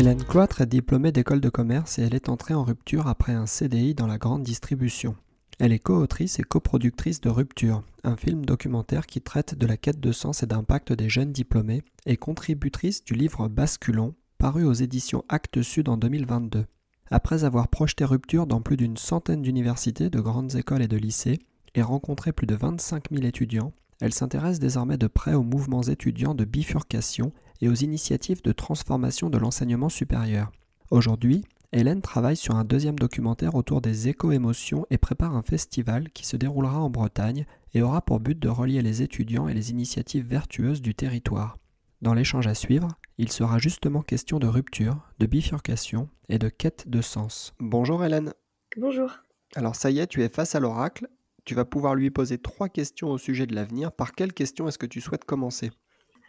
Hélène Cloître est diplômée d'école de commerce et elle est entrée en rupture après un CDI dans la grande distribution. Elle est co-autrice et coproductrice de Rupture, un film documentaire qui traite de la quête de sens et d'impact des jeunes diplômés, et contributrice du livre Basculon, paru aux éditions Actes Sud en 2022. Après avoir projeté Rupture dans plus d'une centaine d'universités, de grandes écoles et de lycées, et rencontré plus de 25 000 étudiants, elle s'intéresse désormais de près aux mouvements étudiants de bifurcation et aux initiatives de transformation de l'enseignement supérieur. Aujourd'hui, Hélène travaille sur un deuxième documentaire autour des éco-émotions et prépare un festival qui se déroulera en Bretagne et aura pour but de relier les étudiants et les initiatives vertueuses du territoire. Dans l'échange à suivre, il sera justement question de rupture, de bifurcation et de quête de sens. Bonjour Hélène. Bonjour. Alors ça y est, tu es face à l'oracle. Tu vas pouvoir lui poser trois questions au sujet de l'avenir. Par quelle question est-ce que tu souhaites commencer?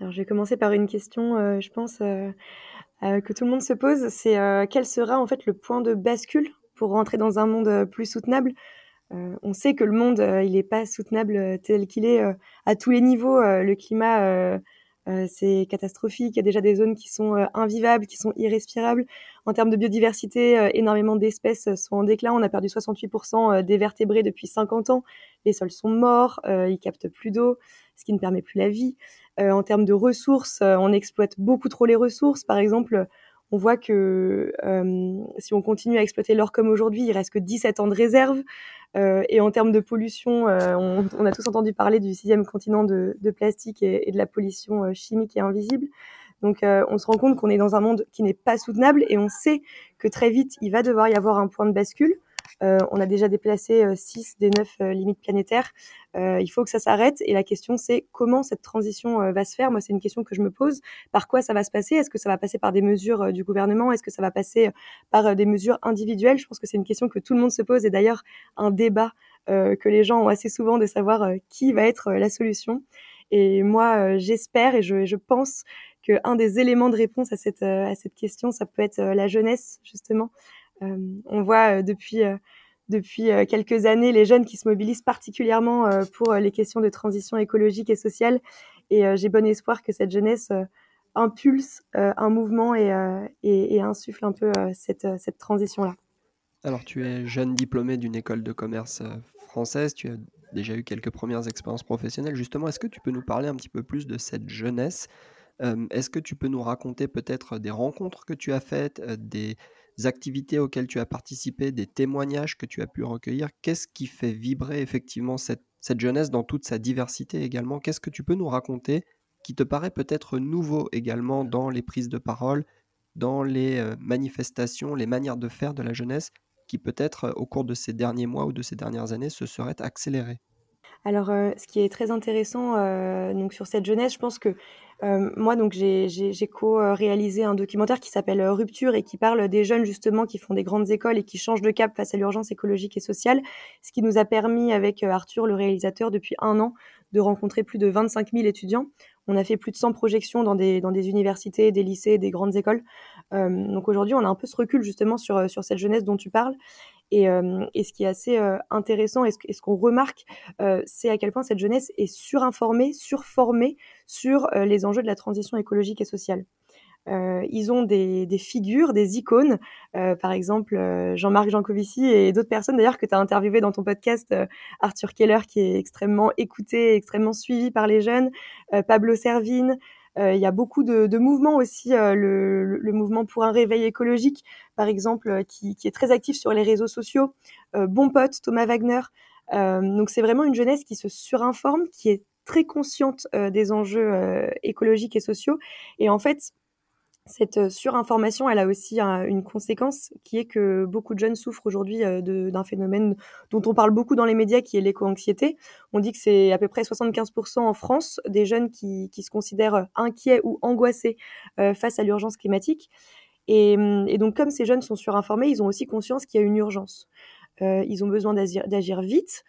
Alors, je vais commencer par une question, euh, je pense, euh, euh, que tout le monde se pose. C'est quel sera en fait le point de bascule pour rentrer dans un monde plus soutenable? On sait que le monde, il n'est pas soutenable tel qu'il est à tous les niveaux. le climat, c'est catastrophique. Il y a déjà des zones qui sont invivables, qui sont irrespirables. En termes de biodiversité, énormément d'espèces sont en déclin. On a perdu 68% des vertébrés depuis 50 ans. Les sols sont morts, ils captent plus d'eau, ce qui ne permet plus la vie. Euh, en termes de ressources, euh, on exploite beaucoup trop les ressources. Par exemple, on voit que euh, si on continue à exploiter l'or comme aujourd'hui, il reste que 17 ans de réserve. Et en termes de pollution, on, a tous entendu parler du sixième continent de, plastique et, de la pollution chimique et invisible. Donc on se rend compte qu'on est dans un monde qui n'est pas soutenable et on sait que très vite, il va devoir y avoir un point de bascule. Euh, on a déjà déplacé 6 euh, des 9 euh, limites planétaires. il faut que ça s'arrête. Et la question, c'est comment cette transition va se faire? Moi, c'est une question que je me pose. Par quoi ça va se passer? Est-ce que ça va passer par des mesures du gouvernement? Est-ce que ça va passer par des mesures individuelles? Je pense que c'est une question que tout le monde se pose et d'ailleurs un débat que les gens ont assez souvent de savoir qui va être la solution. Et moi, j'espère et je, je pense qu'un des éléments de réponse à cette, à cette question, ça peut être la jeunesse, justement. Euh, on voit euh, depuis euh, depuis quelques années les jeunes qui se mobilisent particulièrement pour les questions de transition écologique et sociale. Et j'ai bon espoir que cette jeunesse impulse un mouvement et, insuffle un peu cette, cette transition-là. Alors, tu es jeune diplômé d'une école de commerce française, tu as déjà eu quelques premières expériences professionnelles. Justement, est-ce que tu peux nous parler un petit peu plus de cette jeunesse? Est-ce que tu peux nous raconter peut-être des rencontres que tu as faites, des, activités auxquelles tu as participé, des témoignages que tu as pu recueillir. Qu'est-ce qui fait vibrer effectivement cette, jeunesse dans toute sa diversité également? Qu'est-ce que tu peux nous raconter qui te paraît peut-être nouveau également dans les prises de parole, dans les euh, manifestations, les manières de faire de la jeunesse, qui peut-être au cours de ces derniers mois ou de ces dernières années se seraient accélérées? Alors, euh, ce qui est très intéressant euh, donc sur cette jeunesse, je pense que euh, moi, donc, j'ai co-réalisé un documentaire qui s'appelle Rupture et qui parle des jeunes justement qui font des grandes écoles et qui changent de cap face à l'urgence écologique et sociale, ce qui nous a permis avec Arthur, le réalisateur, depuis un an, de rencontrer plus de 25 000 étudiants. On a fait plus de 100 projections dans des, universités, des lycées, des grandes écoles. donc aujourd'hui, on a un peu ce recul justement sur, sur cette jeunesse dont tu parles. Et, ce qui est assez intéressant et ce, qu'on remarque, c'est à quel point cette jeunesse est surinformée, surformée sur les enjeux de la transition écologique et sociale. ils ont des, figures, des icônes, par exemple Jean-Marc Jancovici et d'autres personnes d'ailleurs que tu as interviewé dans ton podcast, Arthur Keller qui est extrêmement écouté, extrêmement suivi par les jeunes, Pablo Servine, euh, il y a beaucoup de, mouvements aussi, euh, le, mouvement pour un réveil écologique, par exemple, euh, qui, est très actif sur les réseaux sociaux. bon pote, Thomas Wagner. donc c'est vraiment une jeunesse qui se surinforme, qui est très consciente des enjeux écologiques et sociaux. Et en fait, cette surinformation, elle a aussi une conséquence qui est que beaucoup de jeunes souffrent aujourd'hui d'un phénomène dont on parle beaucoup dans les médias, qui est l'éco-anxiété. On dit que c'est à peu près 75% en France des jeunes qui, qui, se considèrent inquiets ou angoissés face à l'urgence climatique. Et, et, donc, comme ces jeunes sont surinformés, ils ont aussi conscience qu'il y a une urgence. ils ont besoin d'agir vite,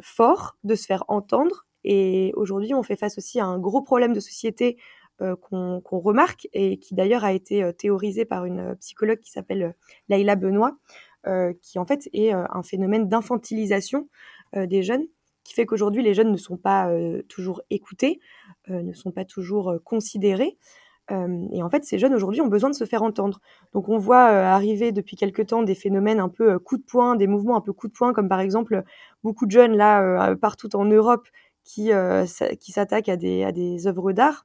fort, de se faire entendre. Et aujourd'hui, on fait face aussi à un gros problème de société euh, qu'on remarque et qui d'ailleurs a été euh, théorisé par une euh, psychologue qui s'appelle Laïla Benoît, qui en fait est un phénomène d'infantilisation des jeunes qui fait qu'aujourd'hui les jeunes ne sont pas toujours écoutés, ne sont pas toujours considérés. et en fait, ces jeunes aujourd'hui ont besoin de se faire entendre. Donc on voit arriver depuis quelque temps des phénomènes un peu coup de poing, des mouvements un peu coup de poing, comme par exemple beaucoup de jeunes là partout en Europe qui, qui s'attaquent à des, œuvres d'art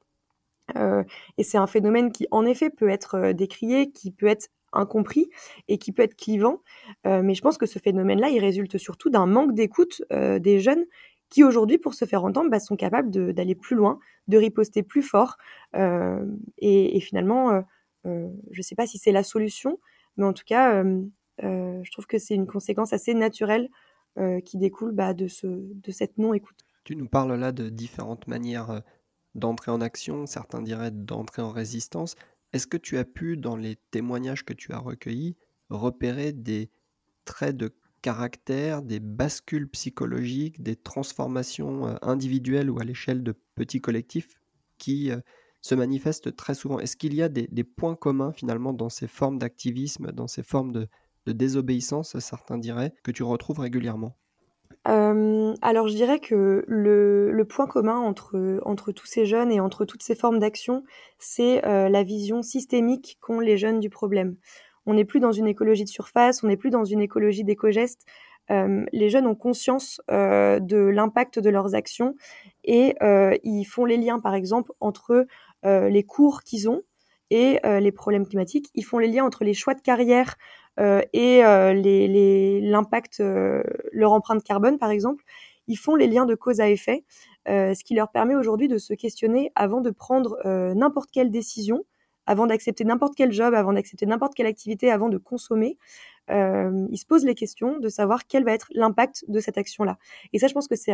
et c'est un phénomène qui, en effet, peut être euh, décrié, qui peut être incompris et qui peut être clivant. Euh, mais je pense que ce phénomène-là, il résulte surtout d'un manque d'écoute des jeunes qui, aujourd'hui, pour se faire entendre, bah, sont capables d'aller plus loin, de riposter plus fort. Et, finalement, je ne sais pas si c'est la solution, mais en tout cas, je trouve que c'est une conséquence assez naturelle qui découle bah, de cette non-écoute. Tu nous parles là de différentes manières d'entrer en action, certains diraient d'entrer en résistance. Est-ce que tu as pu, dans les témoignages que tu as recueillis, repérer des traits de caractère, des bascules psychologiques, des transformations euh, individuelles ou à l'échelle de petits collectifs qui euh, se manifestent très souvent? Est-ce qu'il y a des, points communs finalement dans ces formes d'activisme, dans ces formes de désobéissance, certains diraient, que tu retrouves régulièrement? Euh, alors je dirais que le, point commun entre, entre tous ces jeunes et entre toutes ces formes d'action, c'est euh, la vision systémique qu'ont les jeunes du problème. On n'est plus dans une écologie de surface, on n'est plus dans une écologie d'éco-gestes. Euh, les jeunes ont conscience de l'impact de leurs actions et ils font les liens, par exemple, entre les cours qu'ils ont et les problèmes climatiques. Ils font les liens entre les choix de carrière et euh, l'impact, euh, leur empreinte carbone par exemple, ils font les liens de cause à effet, ce qui leur permet aujourd'hui de se questionner avant de prendre n'importe quelle décision, avant d'accepter n'importe quel job, avant d'accepter n'importe quelle activité, avant de consommer. ils se posent les questions de savoir quel va être l'impact de cette action-là. Et ça, je pense que c'est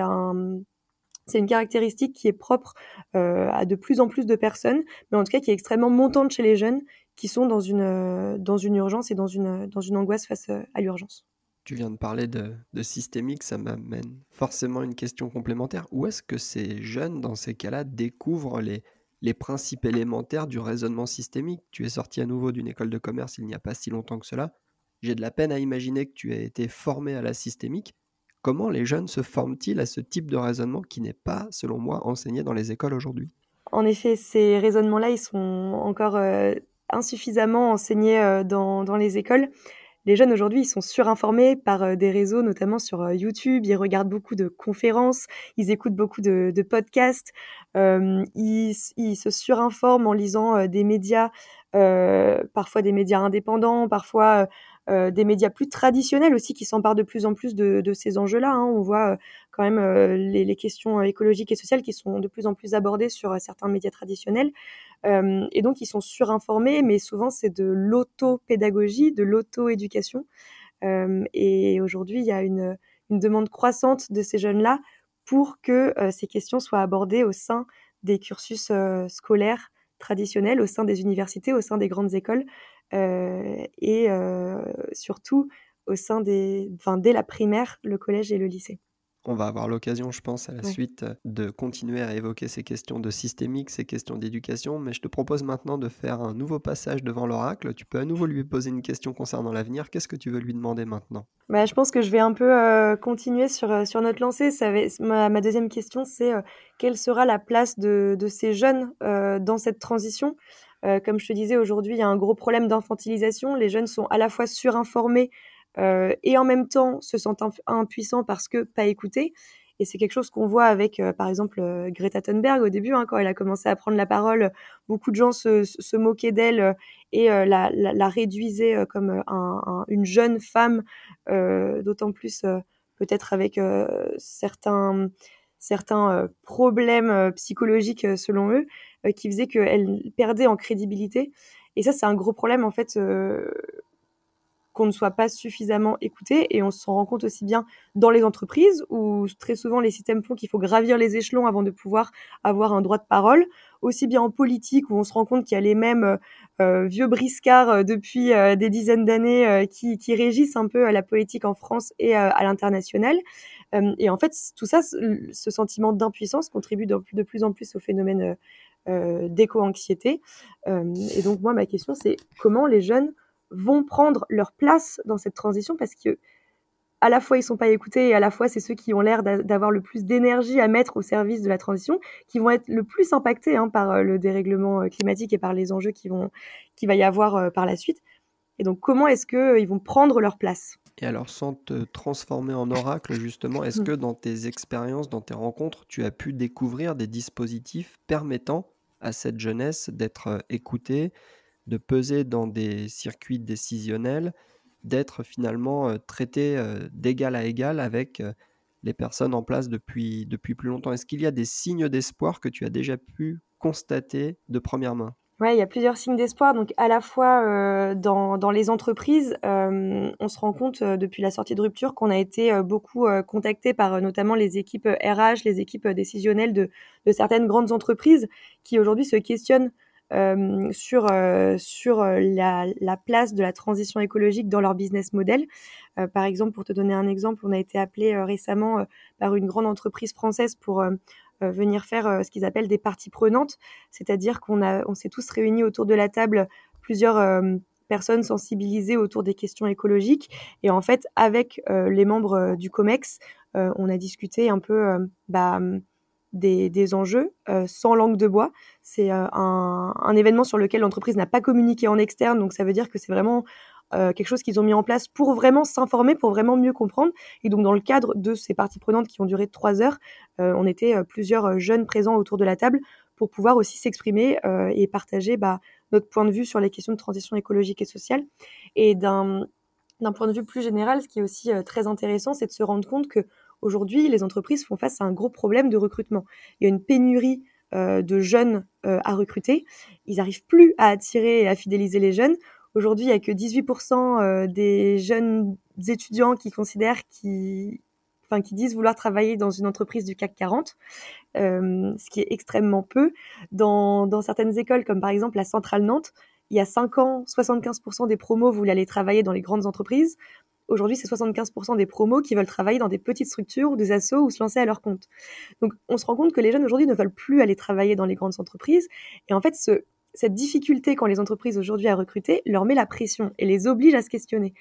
une caractéristique qui est propre à de plus en plus de personnes, mais en tout cas qui est extrêmement montante chez les jeunes qui sont dans une, euh, dans une urgence et dans une, dans une angoisse face euh, à l'urgence. Tu viens de parler de, de systémique, ça m'amène forcément une question complémentaire. Où est-ce que ces jeunes, dans ces cas-là, découvrent les, les principes élémentaires du raisonnement systémique? Tu es sorti à nouveau d'une école de commerce il n'y a pas si longtemps que cela. J'ai de la peine à imaginer que tu aies été formé à la systémique. Comment les jeunes se forment-ils à ce type de raisonnement qui n'est pas, selon moi, enseigné dans les écoles aujourd'hui? En effet, ces raisonnements-là, ils sont encore euh, insuffisamment enseignés euh, dans, dans, les écoles. Les jeunes aujourd'hui, ils sont surinformés par euh, des réseaux, notamment sur euh, YouTube. Ils regardent beaucoup de conférences, ils écoutent beaucoup de, podcasts, ils, se surinforment en lisant des médias, parfois des médias indépendants, parfois des médias plus traditionnels aussi qui s'emparent de plus en plus de, ces enjeux-là. Hein. On voit quand même les, questions écologiques et sociales qui sont de plus en plus abordées sur certains médias traditionnels. Euh, et donc, ils sont surinformés, mais souvent, c'est de l'auto-pédagogie, de l'auto-éducation. Euh, et aujourd'hui, il y a une, demande croissante de ces jeunes-là pour que euh, ces questions soient abordées au sein des cursus scolaires traditionnels, au sein des universités, au sein des grandes écoles, et surtout au sein des, enfin, dès la primaire, le collège et le lycée. On va avoir l'occasion, je pense, à la suite de continuer à évoquer ces questions de systémique, ces questions d'éducation, mais je te propose maintenant de faire un nouveau passage devant l'oracle. Tu peux à nouveau lui poser une question concernant l'avenir. Qu'est-ce que tu veux lui demander maintenant? Bah, Je pense que je vais un peu euh, continuer sur, euh, sur notre lancée. Ça ma, deuxième question, c'est euh, quelle sera la place de, de ces jeunes dans cette transition? Comme je te disais, aujourd'hui, il y a un gros problème d'infantilisation. Les jeunes sont à la fois surinformés, euh, et en même temps se sentent impuissants parce que pas écoutés. Et c'est quelque chose qu'on voit avec, euh, par exemple, euh, Greta Thunberg au début, hein, quand elle a commencé à prendre la parole, beaucoup de gens se, moquaient d'elle et la, réduisaient comme un, un, une jeune femme, d'autant plus peut-être avec certains certains problèmes psychologiques selon eux qui faisaient qu'elles perdaient en crédibilité. Et ça, c'est un gros problème en fait qu'on ne soit pas suffisamment écouté et on s'en rend compte aussi bien dans les entreprises où très souvent les systèmes font qu'il faut gravir les échelons avant de pouvoir avoir un droit de parole, aussi bien en politique où on se rend compte qu'il y a les mêmes euh, vieux briscards euh, depuis euh, des dizaines d'années qui, qui, régissent un peu la politique en France et à l'international. et en fait, tout ça, ce sentiment d'impuissance contribue de, plus en plus au phénomène d'éco-anxiété. et donc moi, ma question, c'est comment les jeunes vont prendre leur place dans cette transition parce que à la fois ils sont pas écoutés et à la fois c'est ceux qui ont l'air d'avoir le plus d'énergie à mettre au service de la transition qui vont être le plus impactés hein, par euh, le dérèglement euh, climatique et par les enjeux qui vont qui va y avoir euh, par la suite. Et donc comment est-ce que ils vont prendre leur place? Et alors sans te transformer en oracle justement, est-ce mmh. que dans tes expériences, dans tes rencontres, tu as pu découvrir des dispositifs permettant à cette jeunesse d'être écoutée, de peser dans des circuits décisionnels, d'être finalement euh, traité euh, d'égal à égal avec euh, les personnes en place depuis, depuis plus longtemps. Est-ce qu'il y a des signes d'espoir que tu as déjà pu constater de première main? Oui, il y a plusieurs signes d'espoir. Donc, à la fois dans, dans, les entreprises, on se rend compte depuis la sortie de rupture qu'on a été beaucoup contacté par notamment les équipes RH, les équipes décisionnelles de, de certaines grandes entreprises qui aujourd'hui se questionnent euh, sur, euh, sur euh, la, la, place de la transition écologique dans leur business model. par exemple, pour te donner un exemple, on a été appelé récemment par une grande entreprise française pour venir faire ce qu'ils appellent des parties prenantes, c'est-à-dire qu'on on s'est tous réunis autour de la table, plusieurs personnes sensibilisées autour des questions écologiques. Et en fait, avec les membres du COMEX, on a discuté un peu bah, des, enjeux euh, sans langue de bois. C'est euh, un, événement sur lequel l'entreprise n'a pas communiqué en externe, donc ça veut dire que c'est vraiment euh, quelque chose qu'ils ont mis en place pour vraiment s'informer, pour vraiment mieux comprendre. Et donc dans le cadre de ces parties prenantes qui ont duré trois heures, on était plusieurs jeunes présents autour de la table pour pouvoir aussi s'exprimer et partager bah, notre point de vue sur les questions de transition écologique et sociale. Et d'un point de vue plus général, ce qui est aussi très intéressant, c'est de se rendre compte que Aujourd'hui, les entreprises font face à un gros problème de recrutement. Il y a une pénurie euh, de jeunes euh, à recruter. Ils n'arrivent plus à attirer et à fidéliser les jeunes. Aujourd'hui, il n'y a que 18% euh, des jeunes étudiants qui considèrent qui, enfin, qui disent vouloir travailler dans une entreprise du CAC 40, ce qui est extrêmement peu. Dans, dans certaines écoles, comme par exemple la Centrale Nantes, il y a 5 ans, 75% des promos voulaient aller travailler dans les grandes entreprises. Aujourd'hui, c'est 75% des promos qui veulent travailler dans des petites structures ou des assos ou se lancer à leur compte. Donc, on se rend compte que les jeunes aujourd'hui ne veulent plus aller travailler dans les grandes entreprises. Et en fait, ce, cette difficulté qu'ont les entreprises aujourd'hui à recruter leur met la pression et les oblige à se questionner.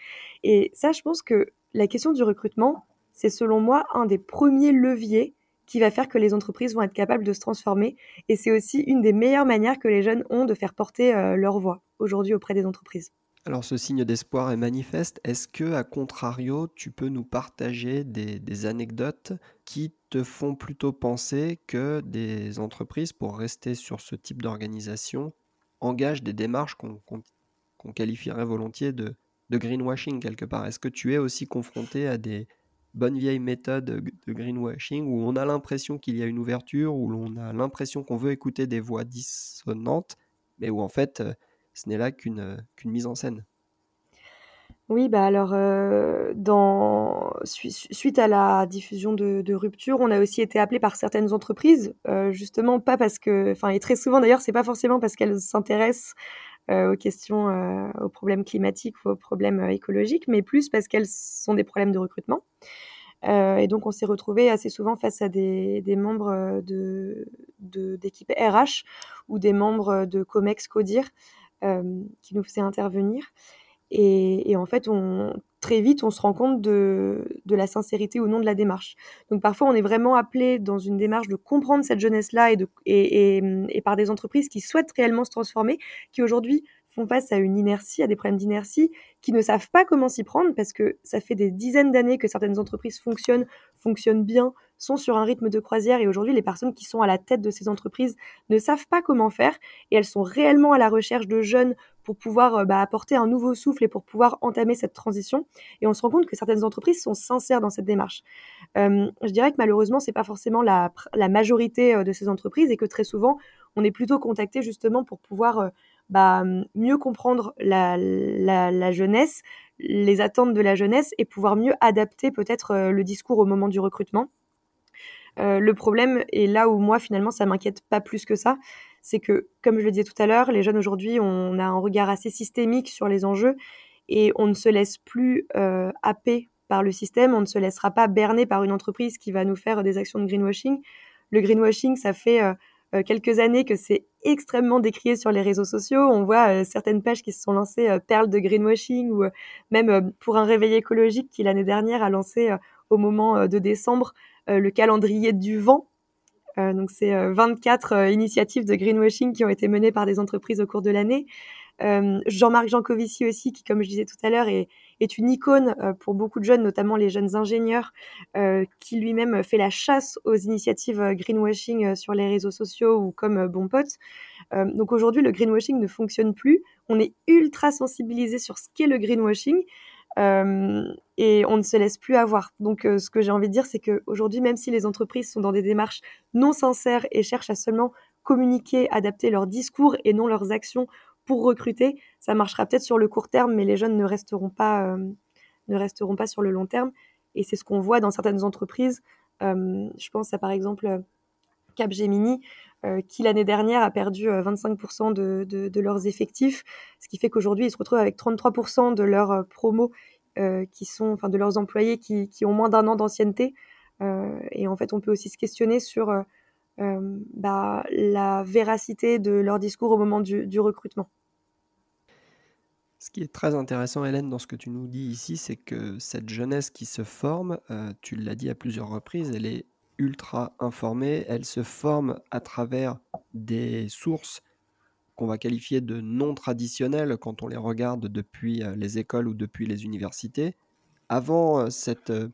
Et ça, je pense que la question du recrutement, c'est selon moi un des premiers leviers qui va faire que les entreprises vont être capables de se transformer. Et c'est aussi une des meilleures manières que les jeunes ont de faire porter euh, leur voix aujourd'hui auprès des entreprises. Alors ce signe d'espoir est manifeste. Est-ce que, à contrario, tu peux nous partager des, anecdotes qui te font plutôt penser que des entreprises, pour rester sur ce type d'organisation, engagent des démarches qu'on qualifierait volontiers de, greenwashing quelque part? Est-ce que tu es aussi confronté à des bonnes vieilles méthodes de greenwashing où on a l'impression qu'il y a une ouverture, où l'on a l'impression qu'on veut écouter des voix dissonantes, mais où en fait ce n'est là qu'une mise en scène. Oui, bah alors, euh, suite à la diffusion de, rupture, on a aussi été appelé par certaines entreprises, euh, justement pas parce que, enfin, et très souvent d'ailleurs, c'est pas forcément parce qu'elles s'intéressent euh, aux questions, aux problèmes climatiques ou aux problèmes écologiques, mais plus parce qu'elles sont des problèmes de recrutement. et donc, on s'est retrouvé assez souvent face à des, membres de, d'équipes RH ou des membres de Comex Codir euh, qui nous faisait intervenir. Et, en fait, très vite, on se rend compte de, la sincérité ou non de la démarche. Donc parfois, on est vraiment appelé dans une démarche de comprendre cette jeunesse-là et, par des entreprises qui souhaitent réellement se transformer, qui aujourd'hui font face à une inertie, à des problèmes d'inertie, qui ne savent pas comment s'y prendre parce que ça fait des dizaines d'années que certaines entreprises fonctionnent, fonctionnent bien, sont sur un rythme de croisière et aujourd'hui les personnes qui sont à la tête de ces entreprises ne savent pas comment faire et elles sont réellement à la recherche de jeunes pour pouvoir euh, bah, apporter un nouveau souffle et pour pouvoir entamer cette transition. Et on se rend compte que certaines entreprises sont sincères dans cette démarche. je dirais que malheureusement, c'est pas forcément la, la majorité de ces entreprises et que très souvent, on est plutôt contacté justement pour pouvoir bah, mieux comprendre la, la, jeunesse, les attentes de la jeunesse et pouvoir mieux adapter peut-être le discours au moment du recrutement. Euh, le problème, et là où moi finalement ça m'inquiète pas plus que ça, c'est que, comme je le disais tout à l'heure, les jeunes aujourd'hui, on a un regard assez systémique sur les enjeux et on ne se laisse plus euh, happer par le système, on ne se laissera pas berner par une entreprise qui va nous faire des actions de greenwashing. Le greenwashing, ça fait euh, euh, quelques années que c'est extrêmement décrié sur les réseaux sociaux. On voit certaines pages qui se sont lancées perles de greenwashing ou même pour un réveil écologique qui l'année dernière a lancé au moment de décembre euh, le calendrier du vent. Euh, donc c'est 24 euh, initiatives de greenwashing qui ont été menées par des entreprises au cours de l'année. Jean-Marc Jancovici aussi, qui, comme je disais tout à l'heure, est, une icône pour beaucoup de jeunes, notamment les jeunes ingénieurs, qui lui-même fait la chasse aux initiatives greenwashing sur les réseaux sociaux ou comme Bon Pote. donc aujourd'hui, le greenwashing ne fonctionne plus. On est ultra sensibilisé sur ce qu'est le greenwashing. Euh, et on ne se laisse plus avoir. Donc, euh, ce que j'ai envie de dire, c'est qu'aujourd'hui, même si les entreprises sont dans des démarches non sincères et cherchent à seulement communiquer, adapter leur discours et non leurs actions pour recruter, ça marchera peut-être sur le court terme, mais les jeunes ne resteront pas, euh, ne resteront pas sur le long terme. Et c'est ce qu'on voit dans certaines entreprises. je pense à par exemple Capgemini, euh, qui l'année dernière a perdu 25% euh, de, de, leurs effectifs, ce qui fait qu'aujourd'hui ils se retrouvent avec 33% de leurs euh, promos qui sont, enfin de leurs employés qui, qui ont moins d'un an d'ancienneté. et en fait, on peut aussi se questionner sur bah, la véracité de leur discours au moment du, recrutement. Ce qui est très intéressant, Hélène, dans ce que tu nous dis ici, c'est que cette jeunesse qui se forme, tu l'as dit à plusieurs reprises, elle est ultra informée, elle se forme à travers des sources qu'on va qualifier de non traditionnelles quand on les regarde depuis euh, les écoles ou depuis les universités. Avant euh, cette euh,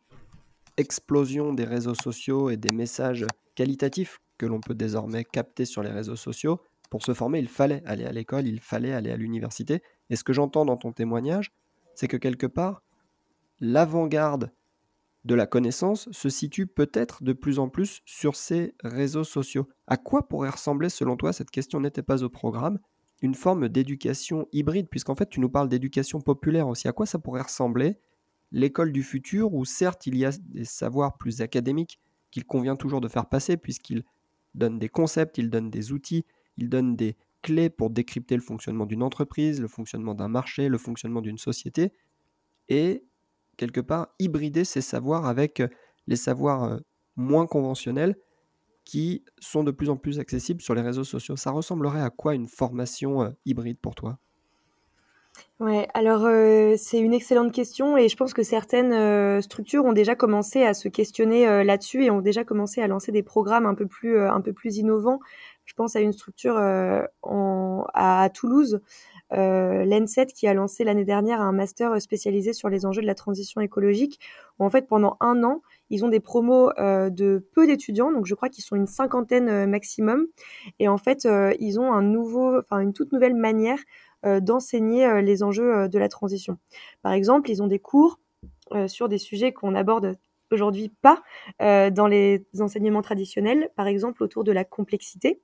explosion des réseaux sociaux et des messages qualitatifs que l'on peut désormais capter sur les réseaux sociaux, pour se former, il fallait aller à l'école, il fallait aller à l'université. Et ce que j'entends dans ton témoignage, c'est que quelque part, l'avant-garde de la connaissance se situe peut-être de plus en plus sur ces réseaux sociaux. À quoi pourrait ressembler, selon toi, cette question n'était pas au programme, une forme d'éducation hybride, puisqu'en fait tu nous parles d'éducation populaire aussi. À quoi ça pourrait ressembler l'école du futur, où certes il y a des savoirs plus académiques qu'il convient toujours de faire passer, puisqu'il donne des concepts, il donne des outils, il donne des clés pour décrypter le fonctionnement d'une entreprise, le fonctionnement d'un marché, le fonctionnement d'une société, et quelque part hybrider ces savoirs avec euh, les savoirs euh, moins conventionnels qui sont de plus en plus accessibles sur les réseaux sociaux. Ça ressemblerait à quoi une formation euh, hybride pour toi? Ouais, alors c'est une excellente question et je pense que certaines structures ont déjà commencé à se questionner là-dessus et ont déjà commencé à lancer des programmes un peu plus un peu plus innovants. Je pense à une structure en, à Toulouse euh, l'ENSET qui a lancé l'année dernière un master spécialisé sur les enjeux de la transition écologique, où en fait pendant un an, ils ont des promos euh, de peu d'étudiants, donc je crois qu'ils sont une cinquantaine euh, maximum, et en fait ils ont un nouveau, une toute nouvelle manière d'enseigner les enjeux de la transition. Par exemple, ils ont des cours sur des sujets qu'on aborde aujourd'hui pas dans les enseignements traditionnels, par exemple autour de la complexité.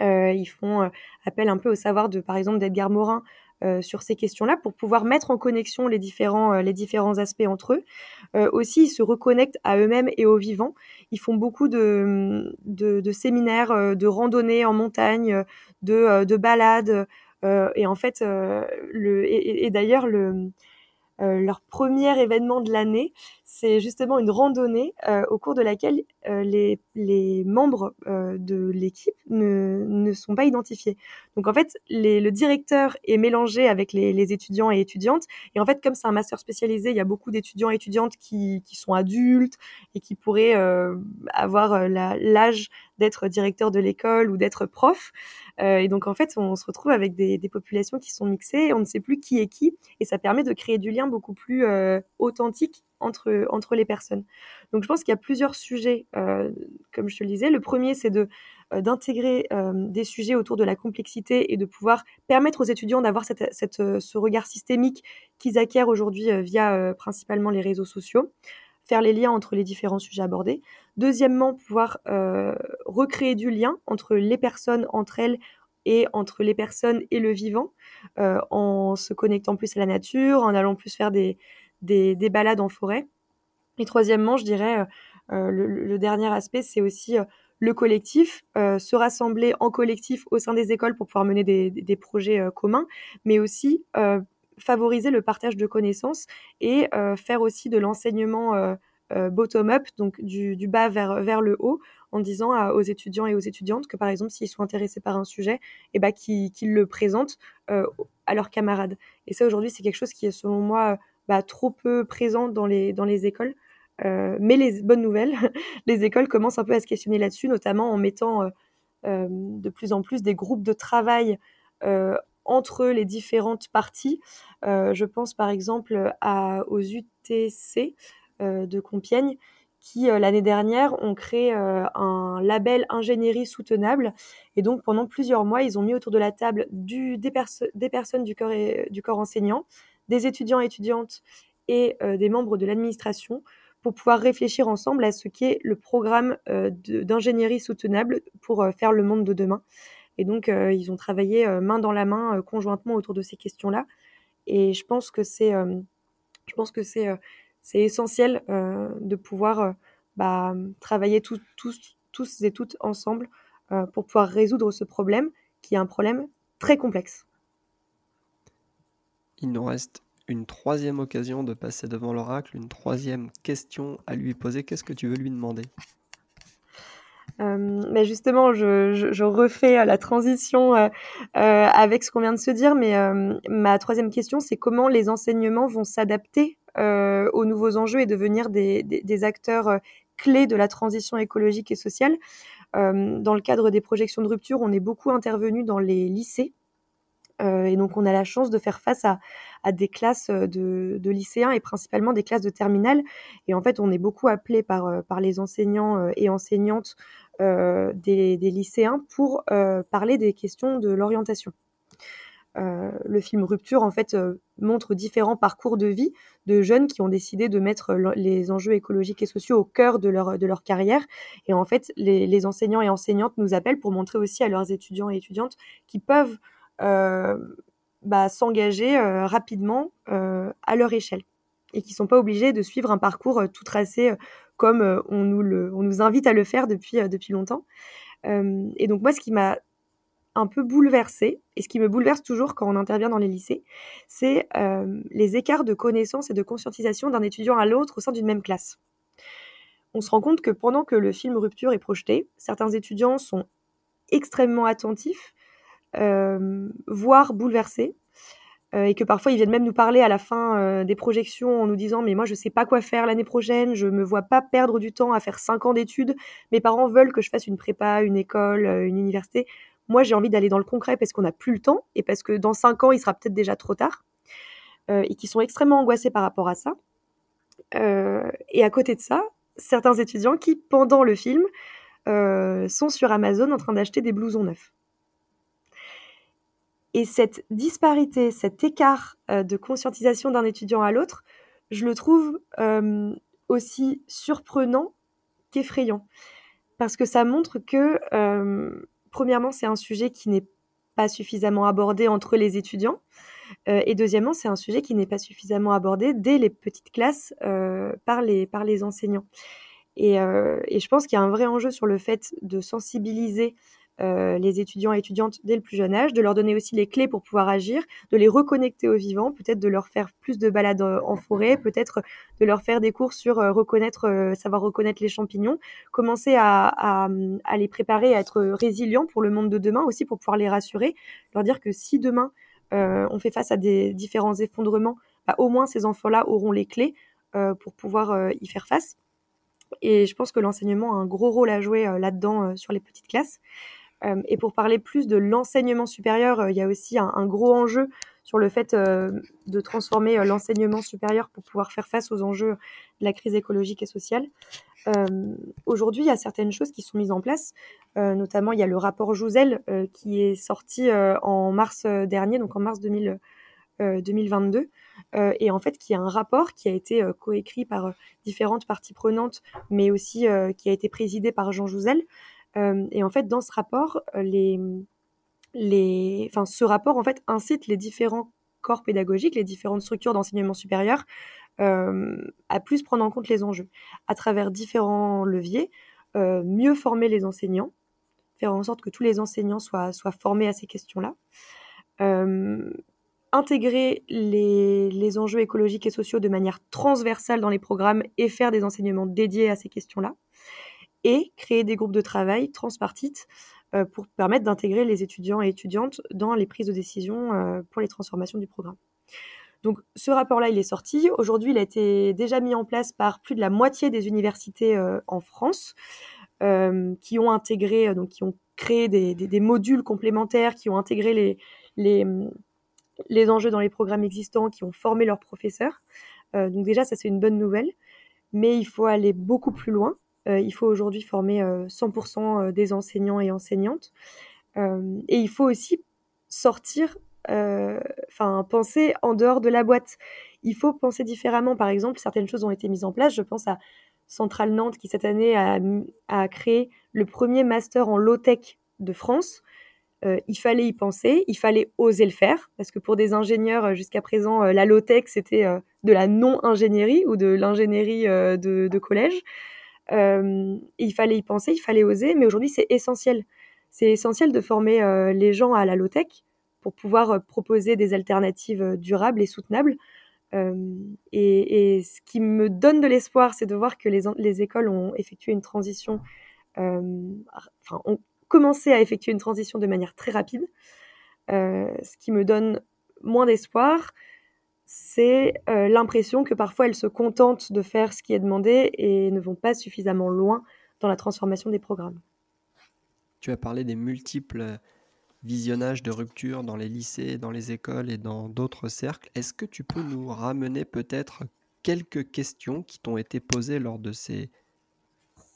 Euh, ils font euh, appel un peu au savoir de, par exemple, d'Edgar Morin euh, sur ces questions-là pour pouvoir mettre en connexion les différents, les différents aspects entre eux. aussi, ils se reconnectent à eux-mêmes et aux vivants. Ils font beaucoup de, de, de séminaires, de randonnées en montagne, de, de balades. et en fait, le, et d'ailleurs, le, leur premier événement de l'année, c'est justement une randonnée euh, au cours de laquelle euh, les, les, membres de l'équipe ne, ne, sont pas identifiés. Donc en fait, les, le directeur est mélangé avec les, les, étudiants et étudiantes. Et en fait, comme c'est un master spécialisé, il y a beaucoup d'étudiants et étudiantes qui, qui, sont adultes et qui pourraient avoir l'âge d'être directeur de l'école ou d'être prof. Euh, et donc en fait, on se retrouve avec des, des, populations qui sont mixées, on ne sait plus qui est qui, et ça permet de créer du lien beaucoup plus euh, authentique entre, entre les personnes. Donc je pense qu'il y a plusieurs sujets, euh, comme je te le disais. Le premier, c'est de euh, d'intégrer euh, des sujets autour de la complexité et de pouvoir permettre aux étudiants d'avoir cette, cette, ce regard systémique qu'ils acquièrent aujourd'hui via principalement les réseaux sociaux faire les liens entre les différents sujets abordés. Deuxièmement, pouvoir recréer du lien entre les personnes, entre elles, et entre les personnes et le vivant, en se connectant plus à la nature, en allant plus faire des, des, balades en forêt. Et troisièmement, je dirais, le, dernier aspect, c'est aussi le collectif, se rassembler en collectif au sein des écoles pour pouvoir mener des, projets communs, mais aussi favoriser le partage de connaissances et faire aussi de l'enseignement bottom-up, donc du, bas vers, vers le haut, en disant aux étudiants et aux étudiantes que par exemple s'ils sont intéressés par un sujet, et eh ben, qu'ils le présentent à leurs camarades. Et ça aujourd'hui c'est quelque chose qui est selon moi bah, trop peu présent dans les, dans les écoles. Euh, mais les bonnes nouvelles, les écoles commencent un peu à se questionner là-dessus, notamment en mettant euh, euh, de plus en plus des groupes de travail entre les différentes parties. je pense par exemple aux UTC de Compiègne qui l'année dernière ont créé un label ingénierie soutenable et donc pendant plusieurs mois ils ont mis autour de la table des, des, personnes du corps, du corps enseignant, des étudiants et étudiantes et des membres de l'administration pour pouvoir réfléchir ensemble à ce qu'est le programme euh, d'ingénierie soutenable pour euh, faire le monde de demain. Et donc, euh, ils ont travaillé main dans la main conjointement autour de ces questions-là. Et je pense que c'est, je pense que c'est, c'est essentiel de pouvoir bah, travailler tous, tous et toutes ensemble pour pouvoir résoudre ce problème, qui est un problème très complexe. Il nous reste une troisième occasion de passer devant l'oracle, une troisième question à lui poser. Qu'est-ce que tu veux lui demander? Euh, mais justement, je, refais euh, la transition euh, avec ce qu'on vient de se dire, mais ma troisième question, c'est comment les enseignements vont s'adapter aux nouveaux enjeux et devenir des acteurs clés de la transition écologique et sociale. dans le cadre des projections de rupture, on est beaucoup intervenu dans les lycées et donc, on a la chance de faire face à, des classes euh, de, lycéens et principalement des classes de terminale. Et en fait, on est beaucoup appelé par, euh, par les enseignants et enseignantes des, lycéens pour parler des questions de l'orientation. le film Rupture, en fait, montre différents parcours de vie de jeunes qui ont décidé de mettre les enjeux écologiques et sociaux au cœur de leur, de leur carrière. Et en fait, les, les enseignants et enseignantes nous appellent pour montrer aussi à leurs étudiants et étudiantes qui peuvent euh, bah, s'engager euh, rapidement euh, à leur échelle et qui sont pas obligés de suivre un parcours tout tracé comme on nous, le, on nous invite à le faire depuis, depuis longtemps. et donc moi, ce qui m'a un peu bouleversé, et ce qui me bouleverse toujours quand on intervient dans les lycées, c'est les écarts de connaissances et de conscientisation d'un étudiant à l'autre au sein d'une même classe. On se rend compte que pendant que le film Rupture est projeté, certains étudiants sont extrêmement attentifs euh, voire bouleversés. Euh, et que parfois ils viennent même nous parler à la fin euh, des projections en nous disant mais moi je sais pas quoi faire l'année prochaine, je me vois pas perdre du temps à faire cinq ans d'études, mes parents veulent que je fasse une prépa, une école, une université. Moi j'ai envie d'aller dans le concret parce qu'on n'a plus le temps et parce que dans cinq ans il sera peut-être déjà trop tard et qui sont extrêmement angoissés par rapport à ça. et à côté de ça, certains étudiants qui pendant le film sont sur Amazon en train d'acheter des blousons neufs. Et cette disparité, cet écart euh, de conscientisation d'un étudiant à l'autre, je le trouve euh, aussi surprenant qu'effrayant. Parce que ça montre que, euh, premièrement, c'est un sujet qui n'est pas suffisamment abordé entre les étudiants. et deuxièmement, c'est un sujet qui n'est pas suffisamment abordé dès les petites classes par, les, par les enseignants. Et, et je pense qu'il y a un vrai enjeu sur le fait de sensibiliser euh, les étudiants et étudiantes dès le plus jeune âge, de leur donner aussi les clés pour pouvoir agir, de les reconnecter au vivant, peut-être de leur faire plus de balades euh, en forêt, peut-être de leur faire des cours sur euh, reconnaître, savoir reconnaître les champignons, commencer à, les préparer à être résilients pour le monde de demain aussi, pour pouvoir les rassurer, leur dire que si demain on fait face à des différents effondrements, bah, au moins ces enfants-là auront les clés pour pouvoir y faire face. Et je pense que l'enseignement a un gros rôle à jouer là-dedans sur les petites classes. Euh, et pour parler plus de l'enseignement supérieur, euh, il y a aussi un, gros enjeu sur le fait euh, de transformer l'enseignement supérieur pour pouvoir faire face aux enjeux de la crise écologique et sociale. Aujourd'hui, il y a certaines choses qui sont mises en place, notamment il y a le rapport Jouzel qui est sorti en mars dernier, donc en mars 2000. 2022 et en fait qui est un rapport qui a été coécrit par différentes parties prenantes, mais aussi qui a été présidé par Jean Jouzel. Et en fait, dans ce rapport, enfin, ce rapport incite les différents corps pédagogiques, les différentes structures d'enseignement supérieur à plus prendre en compte les enjeux. À travers différents leviers, mieux former les enseignants, faire en sorte que tous les enseignants soient, formés à ces questions-là, intégrer les, enjeux écologiques et sociaux de manière transversale dans les programmes et faire des enseignements dédiés à ces questions-là, et créer des groupes de travail transpartites euh, pour permettre d'intégrer les étudiants et étudiantes dans les prises de décision euh, pour les transformations du programme. Donc ce rapport-là, il est sorti. Aujourd'hui, il a été déjà mis en place par plus de la moitié des universités euh, en France qui ont intégré, donc qui ont créé des, modules complémentaires, qui ont intégré les, les, enjeux dans les programmes existants, qui ont formé leurs professeurs. Donc déjà, ça c'est une bonne nouvelle, mais il faut aller beaucoup plus loin. Euh, il faut aujourd'hui former 100% euh, des enseignants et enseignantes. et il faut aussi sortir, enfin penser en dehors de la boîte. Il faut penser différemment. Par exemple, certaines choses ont été mises en place. Je pense à Centrale Nantes qui cette année a, créé le premier master en low-tech de France. Euh, il fallait y penser, il fallait oser le faire, parce que pour des ingénieurs, euh, jusqu'à présent, euh, la low-tech, c'était de la non-ingénierie ou de l'ingénierie de, collège. Il fallait y penser, il fallait oser, mais aujourd'hui, c'est essentiel. C'est essentiel de former les gens à la low-tech pour pouvoir proposer des alternatives durables et soutenables. Et, ce qui me donne de l'espoir, c'est de voir que les, écoles ont effectué une transition, enfin, commencer à effectuer une transition de manière très rapide. Euh, ce qui me donne moins d'espoir, c'est euh, l'impression que parfois elles se contentent de faire ce qui est demandé et ne vont pas suffisamment loin dans la transformation des programmes. Tu as parlé des multiples visionnages de rupture dans les lycées, dans les écoles et dans d'autres cercles. Est-ce que tu peux nous ramener peut-être quelques questions qui t'ont été posées lors de ces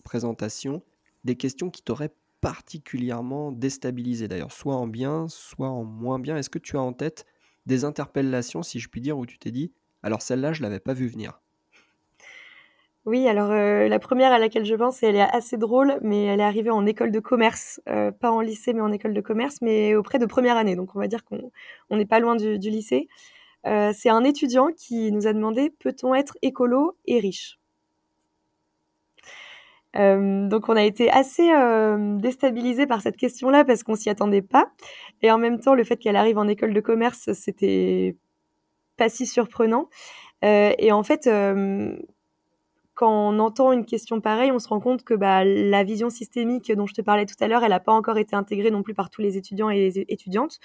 présentations, des questions qui t'auraient particulièrement déstabilisé d'ailleurs, soit en bien, soit en moins bien. Est-ce que tu as en tête des interpellations, si je puis dire, où tu t'es dit, alors celle-là, je l'avais pas vu venir oui, alors euh, la première à laquelle je pense, elle est assez drôle, mais elle est arrivée en école de commerce, euh, pas en lycée, mais en école de commerce, mais auprès de première année. Donc on va dire qu'on n'est pas loin du, lycée. Euh, c'est un étudiant qui nous a demandé peut-on être écolo et riche? Euh, donc on a été assez euh, déstabilisé par cette question-là parce qu'on s'y attendait pas. Et en même temps, le fait qu'elle arrive en école de commerce, c'était pas si surprenant. Euh, et en fait, euh, quand on entend une question pareille, on se rend compte que bah, la vision systémique dont je te parlais tout à l'heure, elle n'a pas encore été intégrée non plus par tous les étudiants et étudiantes.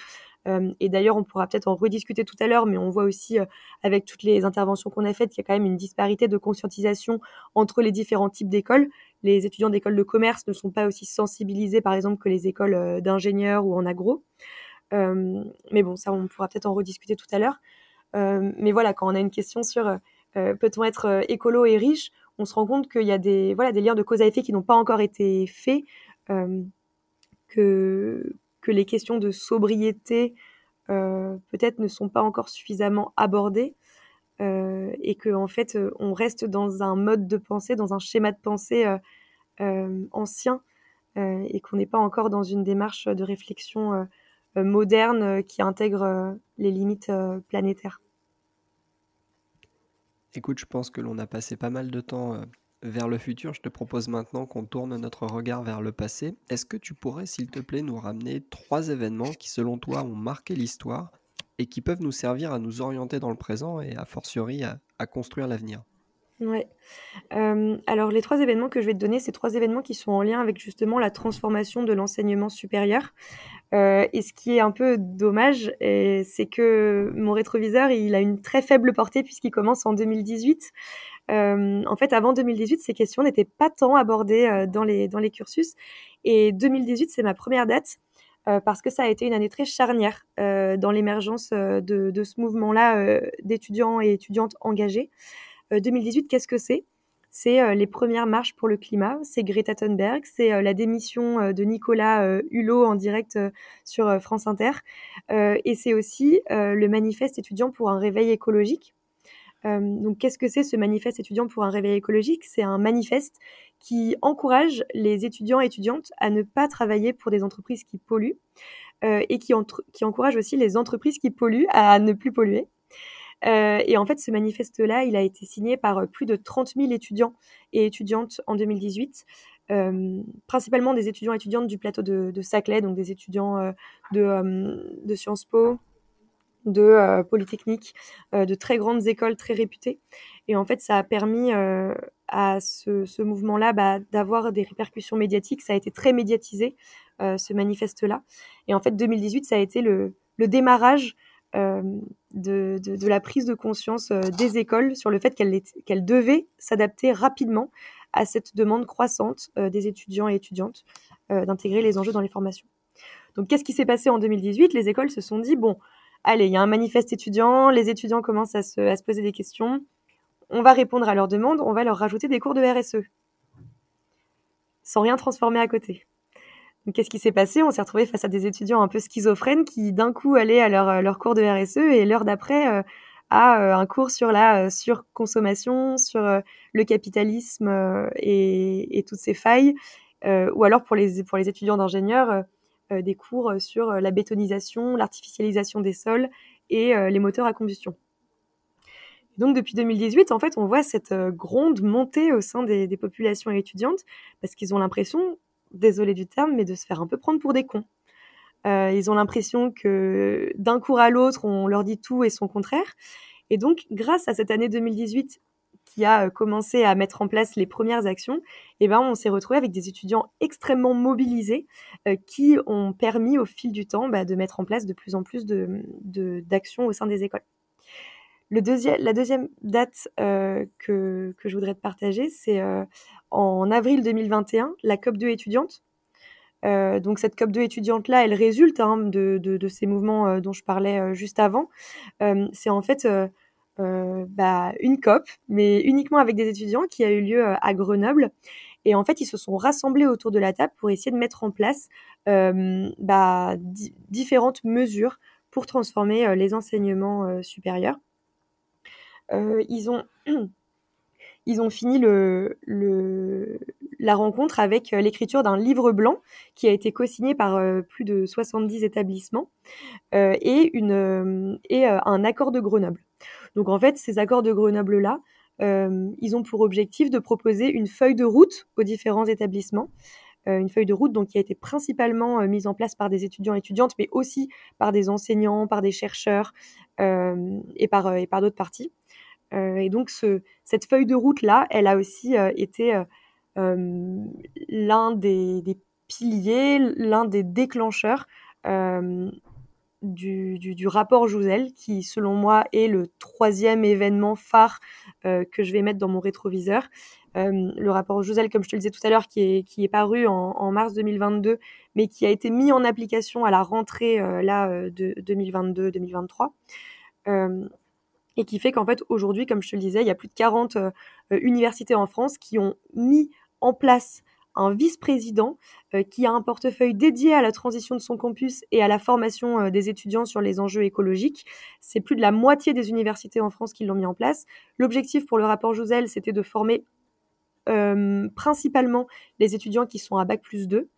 Et d'ailleurs, on pourra peut-être en rediscuter tout à l'heure, mais on voit aussi avec toutes les interventions qu'on a faites qu'il y a quand même une disparité de conscientisation entre les différents types d'écoles. Les étudiants d'écoles de commerce ne sont pas aussi sensibilisés, par exemple, que les écoles euh, d'ingénieurs ou en agro. mais bon, ça, on pourra peut-être en rediscuter tout à l'heure. mais voilà, quand on a une question sur peut-on être écolo et riche, on se rend compte qu'il y a des, voilà, des liens de cause à effet qui n'ont pas encore été faits, euh, que, que les questions de sobriété euh, peut-être ne sont pas encore suffisamment abordées. Euh, et que en fait on reste dans un mode de pensée, dans un schéma de pensée ancien, et qu'on n'est pas encore dans une démarche de réflexion moderne qui intègre les limites planétaires. Écoute, je pense que l'on a passé pas mal de temps euh, vers le futur. Je te propose maintenant qu'on tourne notre regard vers le passé. Est-ce que tu pourrais, s'il te plaît, nous ramener trois événements qui, selon toi, ont marqué l'histoire et qui peuvent nous servir à nous orienter dans le présent et a fortiori à, construire l'avenir Ouais. Euh, alors les trois événements que je vais te donner, c'est trois événements qui sont en lien avec justement la transformation de l'enseignement supérieur. Euh, et ce qui est un peu dommage, c'est que mon rétroviseur, il a une très faible portée puisqu'il commence en 2018. Euh, en fait, avant 2018, ces questions n'étaient pas tant abordées euh, dans, les, dans les cursus. Et 2018, c'est ma première date parce que ça a été une année très charnière dans l'émergence de, de, ce mouvement-là d'étudiants et étudiantes engagés. 2018, qu'est-ce que c'est? C'est les premières marches pour le climat, c'est Greta Thunberg, c'est la démission de Nicolas Hulot en direct sur France Inter, et c'est aussi le manifeste étudiant pour un réveil écologique. Donc, qu'est-ce que c'est ce manifeste étudiant pour un réveil écologique? C'est un manifeste qui encourage les étudiants et étudiantes à ne pas travailler pour des entreprises qui polluent et qui, encourage aussi les entreprises qui polluent à ne plus polluer. Euh, et en fait, ce manifeste-là, il a été signé par euh, plus de 30 000 étudiants et étudiantes en 2018, euh, principalement des étudiants et étudiantes du plateau de, Saclay, donc des étudiants de, Sciences Po, de Polytechnique, de très grandes écoles très réputées. Et en fait, ça a permis à ce, mouvement-là bah, d'avoir des répercussions médiatiques. Ça a été très médiatisé, ce manifeste-là. Et en fait, 2018, ça a été le, démarrage euh, de, la prise de conscience euh, des écoles sur le fait qu'elles devaient s'adapter rapidement à cette demande croissante euh, des étudiants et étudiantes d'intégrer les enjeux dans les formations. Donc, qu'est-ce qui s'est passé en 2018 Les écoles se sont dit, bon, allez, il y a un manifeste étudiant, les étudiants commencent à se, à se, poser des questions, on va répondre à leurs demandes, on va leur rajouter des cours de RSE, sans rien transformer à côté. Qu'est-ce qui s'est passé? On s'est retrouvé face à des étudiants un peu schizophrènes qui d'un coup allaient à leur, cours de RSE et l'heure d'après euh, à euh, un cours sur la euh, surconsommation, sur le capitalisme et, et, toutes ces failles, ou alors pour les, pour les étudiants d'ingénieurs, des cours sur la bétonisation, l'artificialisation des sols et les moteurs à combustion. Donc depuis 2018, en fait, on voit cette gronde monter au sein des, populations étudiantes parce qu'ils ont l'impression désolé du terme, mais de se faire un peu prendre pour des cons. Euh, ils ont l'impression que d'un cours à l'autre, on leur dit tout et son contraire. Et donc, grâce à cette année 2018 qui a euh, commencé à mettre en place les premières actions, eh ben, on s'est retrouvé avec des étudiants extrêmement mobilisés euh, qui ont permis au fil du temps bah, de mettre en place de plus en plus d'actions de, d'actions au sein des écoles. Le deuxième, la deuxième date euh, que, que, je voudrais te partager, c'est en avril 2021, la COP2 étudiante. Donc cette COP2 étudiante-là, elle résulte hein, de, de, de, ces mouvements dont je parlais juste avant. c'est en fait bah, une COP, mais uniquement avec des étudiants, qui a eu lieu à Grenoble. Et en fait, ils se sont rassemblés autour de la table pour essayer de mettre en place bah, différentes mesures pour transformer les enseignements supérieurs. Euh, ils ont fini la rencontre avec euh, l'écriture d'un livre blanc qui a été co-signé par euh, plus de 70 établissements et un accord de Grenoble. Donc en fait, ces accords de Grenoble-là, ils ont pour objectif de proposer une feuille de route aux différents établissements. une feuille de route donc, qui a été principalement mise en place par des étudiants et étudiantes, mais aussi par des enseignants, par des chercheurs et par, et par d'autres parties. Euh, et donc, ce, cette feuille de route-là, elle a aussi euh, été euh, l'un des, piliers, l'un des déclencheurs du, du, rapport Jouzel, qui, selon moi, est le troisième événement phare que je vais mettre dans mon rétroviseur. le rapport Jouzel, comme je te le disais tout à l'heure, qui est, qui est paru en, mars 2022, mais qui a été mis en application à la rentrée là de 2022-2023 et qui fait qu'en fait aujourd'hui, comme je te le disais, il y a plus de 40 euh, euh, universités en France qui ont mis en place un vice-président euh, qui a un portefeuille dédié à la transition de son campus et à la formation des étudiants sur les enjeux écologiques. C'est plus de la moitié des universités en France qui l'ont mis en place. L'objectif pour le rapport Jouzel, c'était de former principalement les étudiants qui sont à Bac plus 2.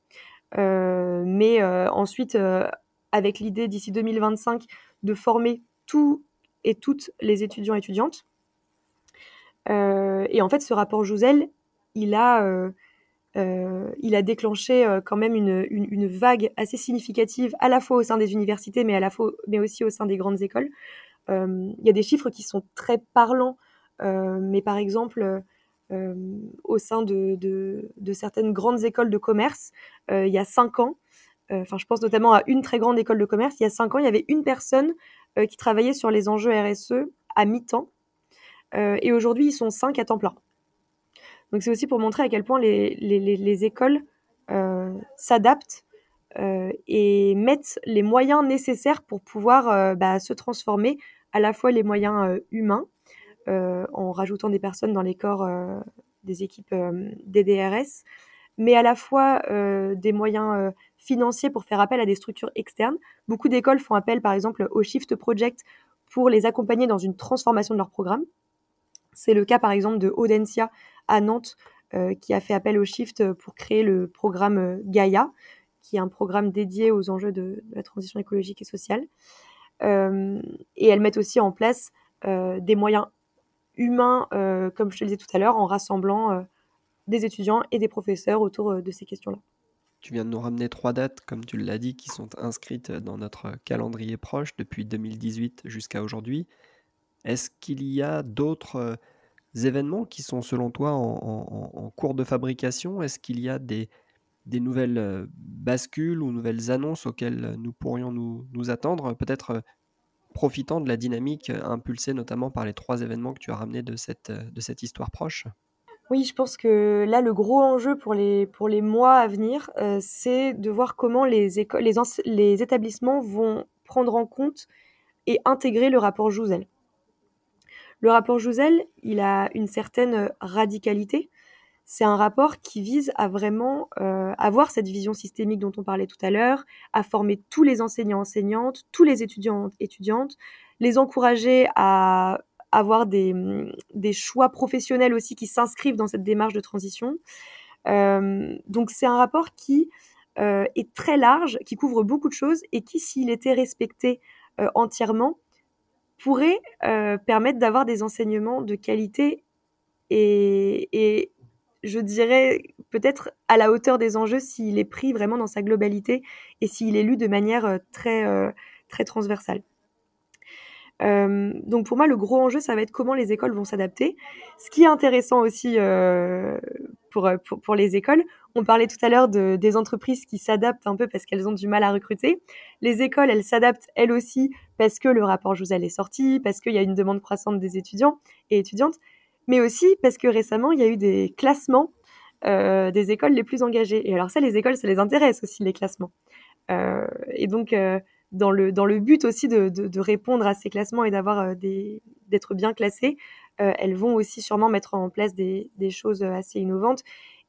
mais ensuite, avec l'idée d'ici 2025 de former tous et toutes les étudiants et étudiantes. Euh, et en fait, ce rapport Jouzel, il a, euh, euh, il a déclenché quand même une, vague assez significative, à la fois au sein des universités, mais, aussi au sein des grandes écoles. Il y a des chiffres qui sont très parlants, mais par exemple, au sein de, certaines grandes écoles de commerce, il y a cinq ans, enfin je pense notamment à une très grande école de commerce, il y a cinq ans, il y avait une personne euh, qui travaillaient sur les enjeux RSE à mi-temps. Euh, et aujourd'hui, ils sont cinq à temps plein. Donc c'est aussi pour montrer à quel point les, les, les, écoles euh, s'adaptent et mettent les moyens nécessaires pour pouvoir bah, se transformer, à la fois les moyens humains, en rajoutant des personnes dans les corps des équipes des DRS, mais à la fois des moyens financiers pour faire appel à des structures externes. Beaucoup d'écoles font appel, par exemple, au Shift Project pour les accompagner dans une transformation de leur programme. C'est le cas, par exemple, de Audencia à Nantes, qui a fait appel au Shift pour créer le programme Gaia, qui est un programme dédié aux enjeux de, la transition écologique et sociale. Euh, et elles mettent aussi en place euh, des moyens humains, euh, comme je te le disais tout à l'heure, en rassemblant des étudiants et des professeurs autour de ces questions-là. Tu viens de nous ramener trois dates, comme tu l'as dit, qui sont inscrites dans notre calendrier proche depuis 2018 jusqu'à aujourd'hui. Est-ce qu'il y a d'autres événements qui sont selon toi en cours de fabrication? Est-ce qu'il y a des, nouvelles euh, bascules ou nouvelles annonces auxquelles nous pourrions nous, attendre, peut-être euh, profitant de la dynamique euh, impulsée notamment par les trois événements que tu as ramenés de cette, de cette histoire proche? Oui, je pense que là, le gros enjeu pour les, pour les mois à venir, c'est de voir comment les, écoles, les, les établissements vont prendre en compte et intégrer le rapport Jouzel. Le rapport Jouzel, il a une certaine radicalité c'est un rapport qui vise à vraiment euh, avoir cette vision systémique dont on parlait tout à l'heure, à former tous les enseignants enseignantes, tous les étudiants étudiantes, les encourager à avoir des, choix professionnels aussi qui s'inscrivent dans cette démarche de transition. Euh, donc c'est un rapport qui euh, est très large, qui couvre beaucoup de choses et qui, s'il était respecté entièrement, pourrait euh, permettre d'avoir des enseignements de qualité et, je dirais, peut-être à la hauteur des enjeux s'il est pris vraiment dans sa globalité et s'il est lu de manière euh, très, euh, très transversale. Donc pour moi, le gros enjeu, ça va être comment les écoles vont s'adapter. Ce qui est intéressant aussi pour, les écoles, on parlait tout à l'heure de, des entreprises qui s'adaptent un peu parce qu'elles ont du mal à recruter. Les écoles, elles s'adaptent elles aussi parce que le rapport Jouzel est sorti, parce qu'il y a une demande croissante des étudiants et étudiantes mais aussi parce que récemment, il y a eu des classements euh, des écoles les plus engagées. Et alors ça, les écoles, ça les intéresse aussi, les classements. Euh, et donc, euh, dans, le, dans le but aussi de, de, de répondre à ces classements et d'avoir des d'être bien classées, elles vont aussi sûrement mettre en place des, des choses assez innovantes.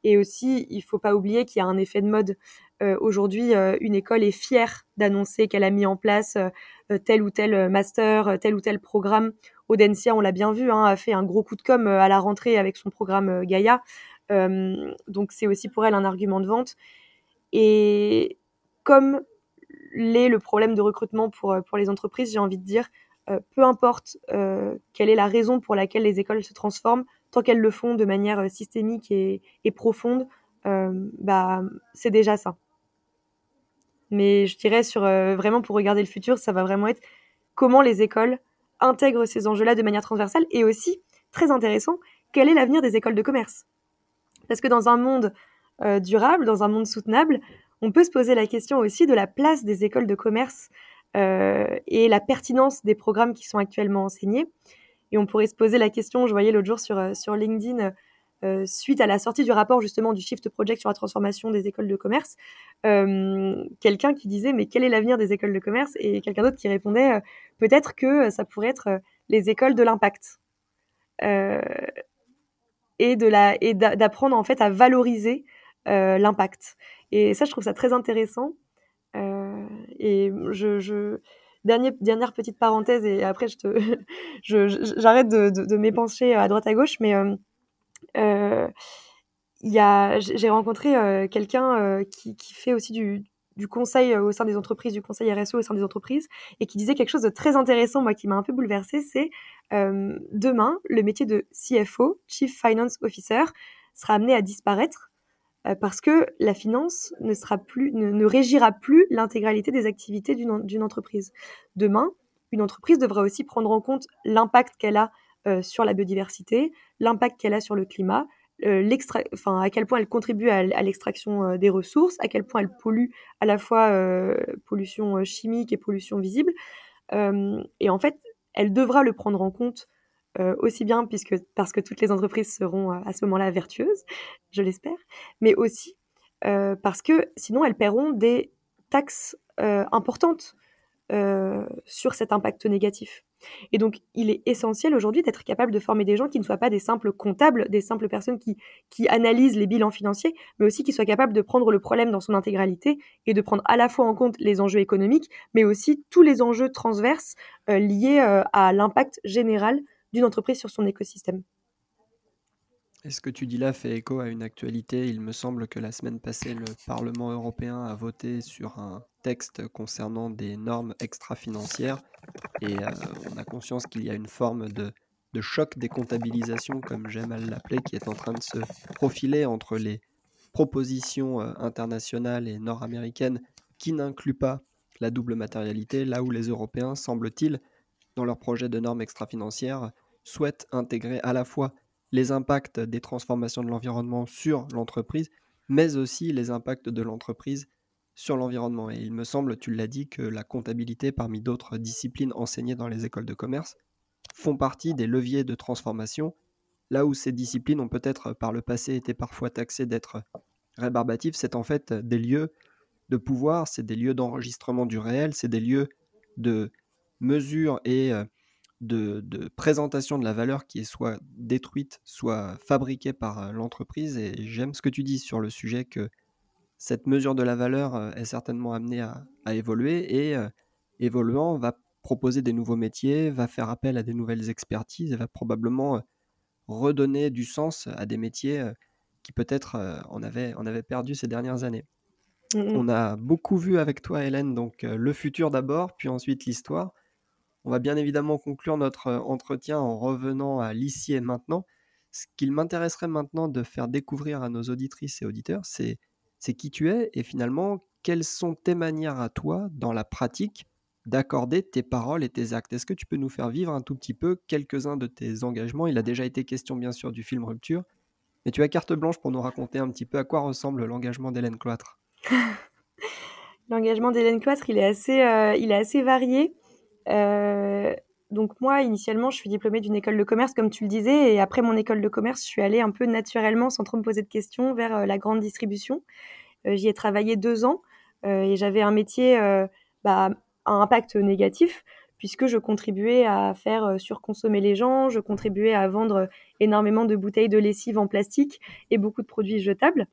Et aussi, il faut pas oublier qu'il y a un effet de mode. Euh, Aujourd'hui, une école est fière d'annoncer qu'elle a mis en place tel ou tel master, tel ou tel programme Audencia, on l'a bien vu, hein, a fait un gros coup de com euh, à la rentrée avec son programme euh. Euh, donc c'est aussi pour elle un argument de vente. Et comme l'est le problème de recrutement pour, pour les entreprises, j'ai envie de dire, peu importe quelle est la raison pour laquelle les écoles se transforment, tant qu'elles le font de manière systémique et, profonde, bah, c'est déjà ça. Mais je dirais sur vraiment pour regarder le futur, ça va vraiment être comment les écoles intègre ces enjeux-là de manière transversale et aussi, très intéressant, quel est l'avenir des écoles de commerce Parce que dans un monde euh, durable, dans un monde soutenable, on peut se poser la question aussi de la place des écoles de commerce euh, et la pertinence des programmes qui sont actuellement enseignés. Et on pourrait se poser la question, je voyais l'autre jour sur, euh, LinkedIn, euh, suite à la sortie du rapport justement du Shift Project sur la transformation des écoles de commerce, euh, quelqu'un qui disait mais quel est l'avenir des écoles de commerce? Et quelqu'un d'autre qui répondait peut-être que ça pourrait être les écoles de l'impact et de la et d'apprendre en fait à valoriser l'impact. Et ça je trouve ça très intéressant. et je, je Dernière petite parenthèse et après j'arrête de, m'épancher à droite à gauche mais euh, a, j'ai rencontré euh, quelqu'un euh, qui, fait aussi du, conseil au sein des entreprises, du conseil RSE au sein des entreprises, et qui disait quelque chose de très intéressant, moi, qui m'a un peu bouleversée, c'est euh, demain, le métier de CFO, Chief Finance Officer, sera amené à disparaître euh, parce que la finance ne, régira plus l'intégralité des activités d'une entreprise. Demain, une entreprise devra aussi prendre en compte l'impact qu'elle a euh, sur la biodiversité, l'impact qu'elle a sur le climat, euh, à quel point elle contribue à, l'extraction euh, des ressources, à quel point elle pollue à la fois pollution chimique et pollution visible. et en fait, elle devra le prendre en compte aussi bien puisque, parce que toutes les entreprises seront à ce moment-là vertueuses, je l'espère, mais aussi parce que sinon elles paieront des taxes importantes sur cet impact négatif. Et donc, il est essentiel aujourd'hui d'être capable de former des gens qui ne soient pas des simples comptables, des simples personnes qui, qui analysent les bilans financiers, mais aussi qui soient capables de prendre le problème dans son intégralité et de prendre à la fois en compte les enjeux économiques, mais aussi tous les enjeux transverses euh, liés euh, à l'impact général d'une entreprise sur son écosystème. Et ce que tu dis là fait écho à une actualité? Il me semble que la semaine passée, le Parlement européen a voté sur un texte concernant des normes extra-financières. Et euh, on a conscience qu'il y a une forme de, de choc des comptabilisations, comme j'aime à l'appeler, qui est en train de se profiler entre les propositions euh, internationales et nord-américaines qui n'incluent pas la double matérialité, là où les Européens, semble-t-il, dans leur projet de normes extra-financières, souhaitent intégrer à la fois les impacts des transformations de l'environnement sur l'entreprise, mais aussi les impacts de l'entreprise sur l'environnement. Et il me semble, tu l'as dit, que la comptabilité, parmi d'autres disciplines enseignées dans les écoles de commerce, font partie des leviers de transformation, là où ces disciplines ont peut-être par le passé été parfois taxées d'être rébarbatives, c'est en fait des lieux de pouvoir, c'est des lieux d'enregistrement du réel, c'est des lieux de mesure et de, présentation de la valeur qui est soit détruite, soit fabriquée par euh, l'entreprise. Et j'aime ce que tu dis sur le sujet que cette mesure de la valeur euh, est certainement amenée à, évoluer et euh, évoluant va proposer des nouveaux métiers, va faire appel à des nouvelles expertises et va probablement redonner du sens à des métiers qui peut-être en, avaient, en avaient perdu ces dernières années. Mmh On a beaucoup vu avec toi, Hélène, donc le futur d'abord, puis ensuite l'histoire. On va bien évidemment conclure notre euh, entretien en revenant à l'ici et maintenant. Ce qu'il m'intéresserait maintenant de faire découvrir à nos auditrices et auditeurs, c'est, qui tu es et finalement quelles sont tes manières à toi dans la pratique d'accorder tes paroles et tes actes. Est-ce que tu peux nous faire vivre un tout petit peu quelques-uns de tes engagements? Il a déjà été question bien sûr du film Rupture, mais tu as carte blanche pour nous raconter un petit peu à quoi ressemble l'engagement d'Hélène Cloître? L'engagement d'Hélène Cloître, il est assez, euh, il est assez varié. Euh, donc moi, initialement, je suis diplômée d'une école de commerce, comme tu le disais, et après mon école de commerce, je suis allée un peu naturellement, sans trop me poser de questions, vers euh, la grande distribution. Euh, j'y ai travaillé deux ans et j'avais un métier bah, à impact négatif, puisque je contribuais à faire surconsommer les gens, je contribuais à vendre énormément de bouteilles de lessive en plastique et beaucoup de produits jetables.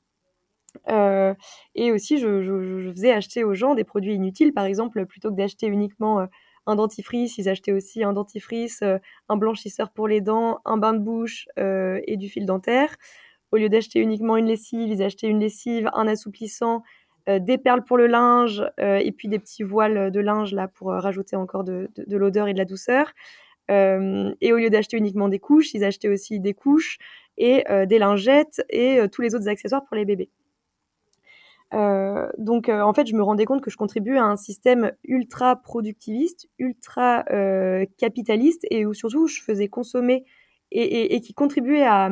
et aussi, je, je, faisais acheter aux gens des produits inutiles, par exemple, plutôt que d'acheter uniquement un dentifrice, ils achetaient aussi un dentifrice, euh, un blanchisseur pour les dents, un bain de bouche euh, et du fil dentaire. Au lieu d'acheter uniquement une lessive, ils achetaient une lessive, un assouplissant, euh, des perles pour le linge et puis des petits voiles de linge là pour rajouter encore de, de l'odeur et de la douceur. et au lieu d'acheter uniquement des couches, ils achetaient aussi des couches et des lingettes et tous les autres accessoires pour les bébés. Euh, donc, euh, en fait, je me rendais compte que je contribuais à un système ultra productiviste, ultra euh, capitaliste, et où surtout je faisais consommer et, qui contribuait à,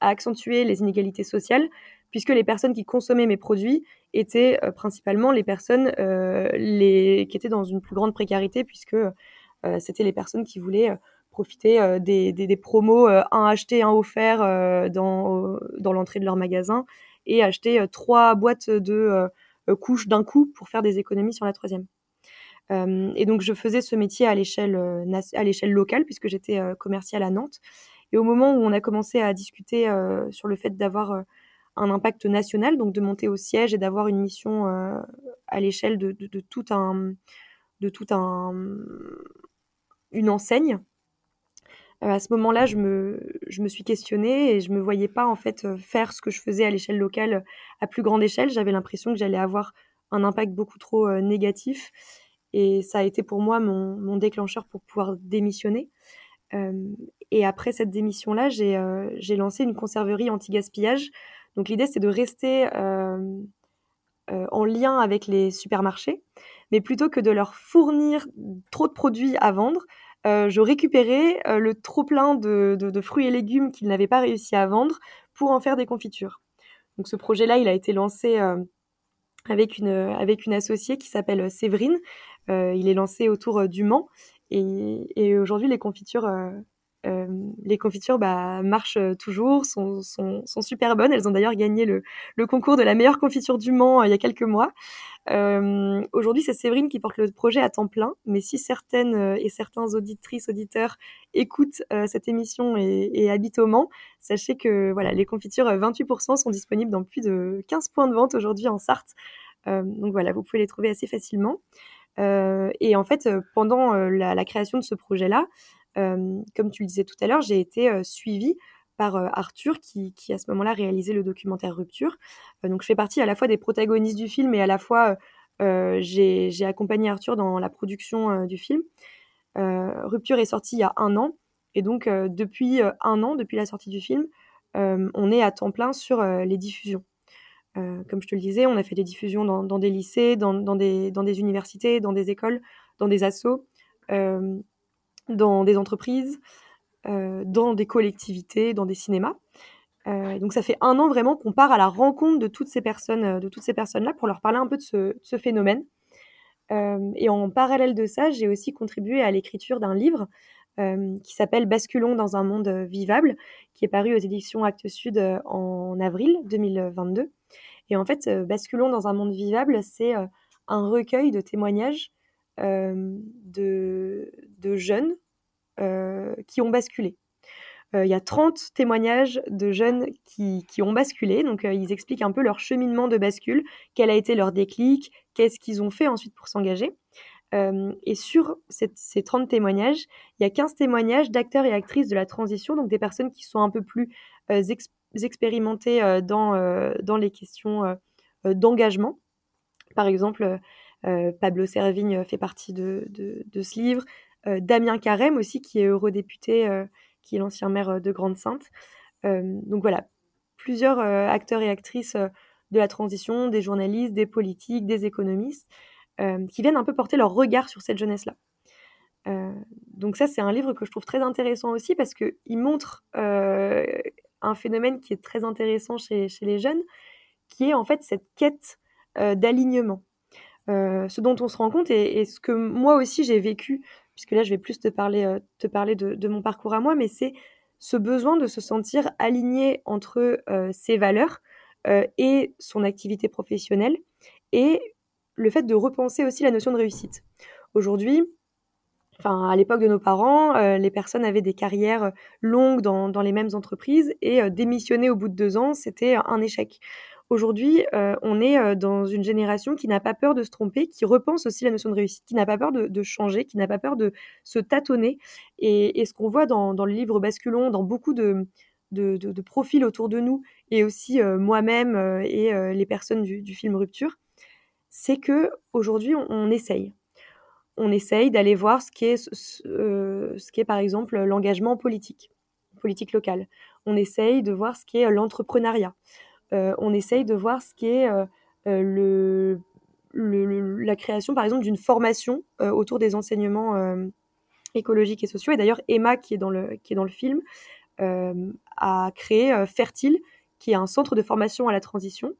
accentuer les inégalités sociales, puisque les personnes qui consommaient mes produits étaient principalement les personnes les, qui étaient dans une plus grande précarité, puisque c'était les personnes qui voulaient profiter des, des, promos un acheté, un offert dans, dans l'entrée de leur magasin et acheter euh, trois boîtes de euh, euh, couches d'un coup pour faire des économies sur la troisième. et donc je faisais ce métier à l'échelle à locale puisque j'étais commerciale à Nantes. Et au moment où on a commencé à discuter sur le fait d'avoir un impact national, donc de monter au siège et d'avoir une mission à l'échelle de, de, tout un de tout un une enseigne, à ce moment-là, je me, je me suis questionnée et je me voyais pas en fait euh, faire ce que je faisais à l'échelle locale à plus grande échelle. J'avais l'impression que j'allais avoir un impact beaucoup trop euh, négatif et ça a été pour moi mon, mon déclencheur pour pouvoir démissionner. et après cette démission-là, j'ai lancé une conserverie anti-gaspillage. Donc l'idée, c'est de rester en lien avec les supermarchés, mais plutôt que de leur fournir trop de produits à vendre, euh, je récupérais euh, le trop-plein de, fruits et légumes qu'ils n'avaient pas réussi à vendre pour en faire des confitures. Donc ce projet-là, il a été lancé euh, avec, une, avec une associée qui s'appelle Séverine. il est lancé autour du Mans. Et, aujourd'hui, les confitures les confitures bah, marchent toujours, sont, super bonnes. Elles ont d'ailleurs gagné le, concours de la meilleure confiture du Mans il y a quelques mois. Euh, aujourd'hui, c'est Séverine qui porte le projet à temps plein, mais si certaines euh, et certains auditrices, auditeurs écoutent euh, cette émission et, habitent au Mans, sachez que voilà, les confitures 28% sont disponibles dans plus de 15 points de vente aujourd'hui en Sarthe. donc voilà, vous pouvez les trouver assez facilement. et en fait, pendant la, création de ce projet-là, comme tu le disais tout à l'heure, j'ai été suivie par Arthur qui, à ce moment-là réalisait le documentaire Rupture. donc je fais partie à la fois des protagonistes du film et à la fois j'ai accompagné Arthur dans la production du film. Rupture est sorti il y a un an et donc depuis un an, depuis la sortie du film, on est à temps plein sur les diffusions. comme je te le disais, on a fait des diffusions dans, des lycées, dans, dans, des, dans, des, universités, dans des écoles, dans des assos, dans des entreprises. Euh, dans des collectivités, dans des cinémas. Euh, donc ça fait un an vraiment qu'on part à la rencontre de toutes ces personnes, euh, de toutes ces personnes-là, pour leur parler un peu de ce, phénomène. et en parallèle de ça, j'ai aussi contribué à l'écriture d'un livre qui s'appelle Basculons dans un monde vivable, qui est paru aux éditions Actes Sud en avril 2022. Et en fait, Basculons dans un monde vivable, c'est un recueil de témoignages de, de, jeunes euh, qui ont basculé. Euh, il y a 30 témoignages de jeunes qui, ont basculé. Donc, euh, ils expliquent un peu leur cheminement de bascule, quel a été leur déclic, qu'est-ce qu'ils ont fait ensuite pour s'engager. et sur ces 30 témoignages, il y a 15 témoignages d'acteurs et actrices de la transition, donc des personnes qui sont un peu plus expérimentées dans, dans les questions d'engagement. Par exemple, Pablo Servigne fait partie de, de ce livre. Euh, Damien Carême aussi, qui est eurodéputé, euh, qui est l'ancien maire euh, de Grande-Sainte. donc voilà, plusieurs acteurs et actrices de la transition, des journalistes, des politiques, des économistes, qui viennent un peu porter leur regard sur cette jeunesse-là. donc ça, c'est un livre que je trouve très intéressant aussi parce qu'il montre un phénomène qui est très intéressant chez, les jeunes, qui est en fait cette quête d'alignement. Ce dont on se rend compte et, ce que moi aussi j'ai vécu puisque là je vais plus te parler, euh, te parler de, mon parcours à moi, mais c'est ce besoin de se sentir aligné entre euh, ses valeurs euh, et son activité professionnelle, et le fait de repenser aussi la notion de réussite. Aujourd'hui, enfin à l'époque de nos parents, les personnes avaient des carrières longues dans, dans les mêmes entreprises et démissionner au bout de deux ans, c'était un échec. Aujourd'hui, euh, on est euh, dans une génération qui n'a pas peur de se tromper, qui repense aussi la notion de réussite, qui n'a pas peur de, changer, qui n'a pas peur de se tâtonner. Et, ce qu'on voit dans, le livre Basculon, dans beaucoup de, profils autour de nous, et aussi euh, moi-même et les personnes du, film Rupture, c'est que aujourd'hui on, essaye. On essaye d'aller voir ce qui est, ce qui est par exemple l'engagement politique, politique locale. On essaye de voir ce qui est l'entrepreneuriat. Euh, on essaye de voir ce qui est euh, euh, la création, par exemple, d'une formation autour des enseignements écologiques et sociaux. Et d'ailleurs, Emma, qui est dans le, qui est dans le film, a créé Fertile, qui est un centre de formation à la transition.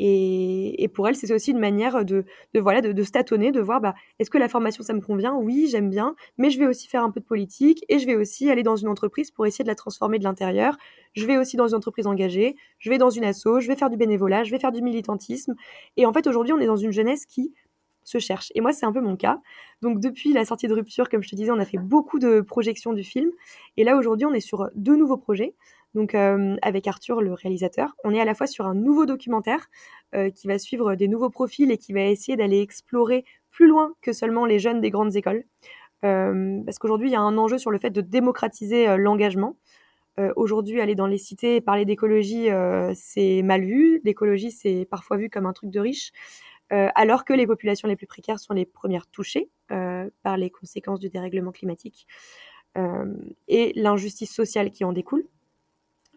Et, pour elle, c'est aussi une manière de, voilà, de, se tâtonner, de voir bah, est-ce que la formation, ça me convient? Oui, j'aime bien, mais je vais aussi faire un peu de politique et je vais aussi aller dans une entreprise pour essayer de la transformer de l'intérieur. Je vais aussi dans une entreprise engagée, je vais dans une asso, je vais faire du bénévolat, je vais faire du militantisme. Et en fait, aujourd'hui, on est dans une jeunesse qui se cherche. Et moi, c'est un peu mon cas. Donc, depuis la sortie de Rupture, comme je te disais, on a fait beaucoup de projections du film. Et là, aujourd'hui, on est sur deux nouveaux projets donc euh, avec Arthur, le réalisateur. On est à la fois sur un nouveau documentaire euh, qui va suivre des nouveaux profils et qui va essayer d'aller explorer plus loin que seulement les jeunes des grandes écoles. Euh, parce qu'aujourd'hui, il y a un enjeu sur le fait de démocratiser l'engagement. Aujourd'hui, aller dans les cités et parler d'écologie, c'est mal vu. L'écologie, c'est parfois vu comme un truc de riche. alors que les populations les plus précaires sont les premières touchées par les conséquences du dérèglement climatique et l'injustice sociale qui en découle.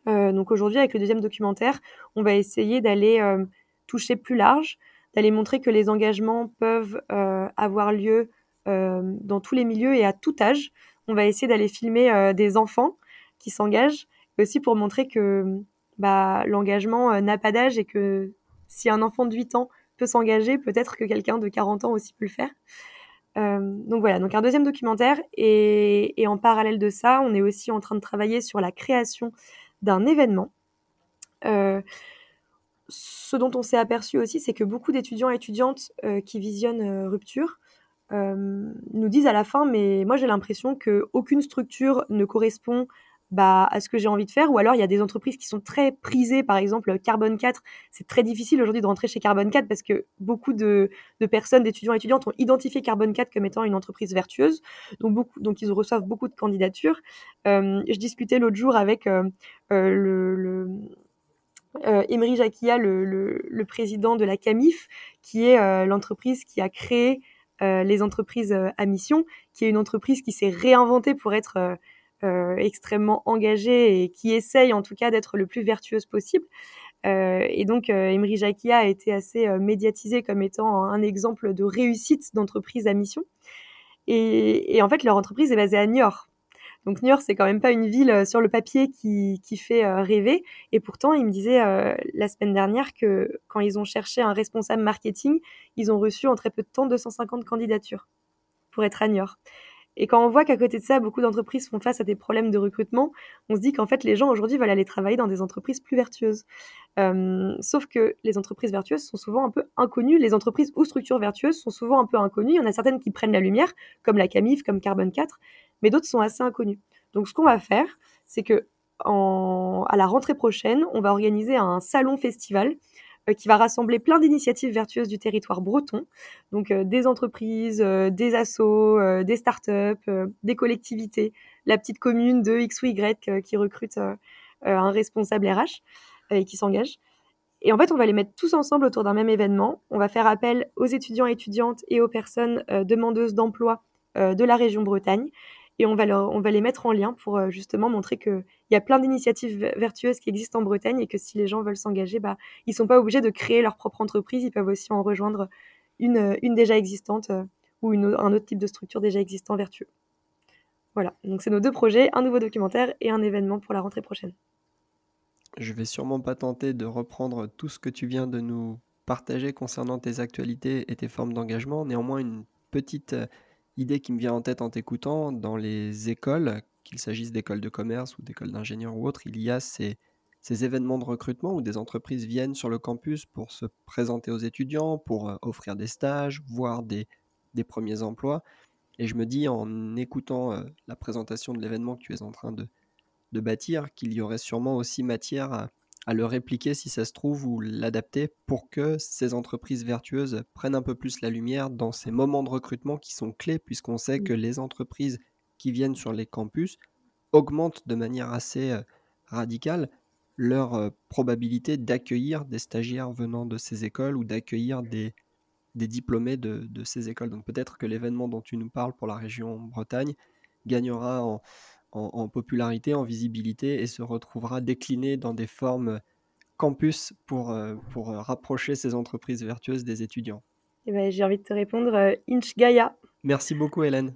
Euh, donc aujourd'hui, avec le deuxième documentaire, on va essayer d'aller euh, toucher plus large, d'aller montrer que les engagements peuvent euh, avoir lieu dans tous les milieux et à tout âge. On va essayer d'aller filmer des enfants qui s'engagent, aussi pour montrer que bah, l'engagement n'a pas d'âge et que si un enfant de 8 ans peut s'engager, peut-être que quelqu'un de 40 ans aussi peut le faire. donc voilà, donc un deuxième documentaire et, et, en parallèle de ça, on est aussi en train de travailler sur la création d'un événement. ce dont on s'est aperçu aussi, c'est que beaucoup d'étudiants et étudiantes qui visionnent Rupture nous disent à la fin, mais moi j'ai l'impression qu'aucune structure ne correspond bah, à ce que j'ai envie de faire. Ou alors, il y a des entreprises qui sont très prisées. Par exemple, Carbone 4, c'est très difficile aujourd'hui de rentrer chez Carbone 4 parce que beaucoup de, personnes, d'étudiants et étudiantes ont identifié Carbone 4 comme étant une entreprise vertueuse. Donc, ils reçoivent beaucoup de candidatures. je discutais l'autre jour avec euh, le Emery Jacquia, le, président de la CAMIF, qui est l'entreprise qui a créé les entreprises à mission, qui est une entreprise qui s'est réinventée pour être euh, extrêmement engagée et qui essaye en tout cas d'être le plus vertueuse possible. Euh, et donc, euh, Emery Jacquia a été assez médiatisé comme étant un exemple de réussite d'entreprise à mission. Et, et, en fait, leur entreprise est basée à Niort. Donc Niort, c'est quand même pas une ville sur le papier qui, qui fait rêver. Et pourtant, ils me disaient la semaine dernière que quand ils ont cherché un responsable marketing, ils ont reçu en très peu de temps 250 candidatures pour être à Niort. Et quand on voit qu'à côté de ça, beaucoup d'entreprises font face à des problèmes de recrutement, on se dit qu'en fait, les gens aujourd'hui veulent aller travailler dans des entreprises plus vertueuses. Euh, sauf que les entreprises vertueuses sont souvent un peu inconnues. Les entreprises ou structures vertueuses sont souvent un peu inconnues. Il y en a certaines qui prennent la lumière, comme la Camif, comme Carbon 4, mais d'autres sont assez inconnues. Donc, ce qu'on va faire, c'est que à la rentrée prochaine, on va organiser un salon festival qui va rassembler plein d'initiatives vertueuses du territoire breton, donc euh, des entreprises, euh, des assos, des startups, des collectivités, la petite commune de X ou Y qui recrute un responsable RH et qui s'engage. Et en fait, on va les mettre tous ensemble autour d'un même événement. On va faire appel aux étudiants et étudiantes et aux personnes demandeuses d'emploi de la région Bretagne et on va, les mettre en lien pour euh, justement montrer qu'il y a plein d'initiatives vertueuses qui existent en Bretagne et que si les gens veulent s'engager, bah, ils ne sont pas obligés de créer leur propre entreprise, ils peuvent aussi en rejoindre une, euh, déjà existante euh, ou un autre type de structure déjà existant vertueux. Voilà, donc c'est nos deux projets, un nouveau documentaire et un événement pour la rentrée prochaine. Je vais sûrement pas tenter de reprendre tout ce que tu viens de nous partager concernant tes actualités et tes formes d'engagement. Néanmoins, une petite idée qui me vient en tête en t'écoutant, dans les écoles, qu'il s'agisse d'écoles de commerce ou d'écoles d'ingénieurs ou autres, il y a ces, événements de recrutement où des entreprises viennent sur le campus pour se présenter aux étudiants, pour euh, offrir des stages, voire des, premiers emplois. Et je me dis, en écoutant euh, la présentation de l'événement que tu es en train de bâtir, qu'il y aurait sûrement aussi matière à, à le répliquer si ça se trouve ou l'adapter pour que ces entreprises vertueuses prennent un peu plus la lumière dans ces moments de recrutement qui sont clés puisqu'on sait que les entreprises qui viennent sur les campus augmentent de manière assez euh, radicale leur euh, probabilité d'accueillir des stagiaires venant de ces écoles ou d'accueillir des, des diplômés de, de, ces écoles. Donc peut-être que l'événement dont tu nous parles pour la région Bretagne gagnera en, en, popularité, en visibilité et se retrouvera décliné dans des formes campus pour, euh, pour rapprocher ces entreprises vertueuses des étudiants eh ben, J'ai envie de te répondre euh, Inch Gaia. Merci beaucoup Hélène.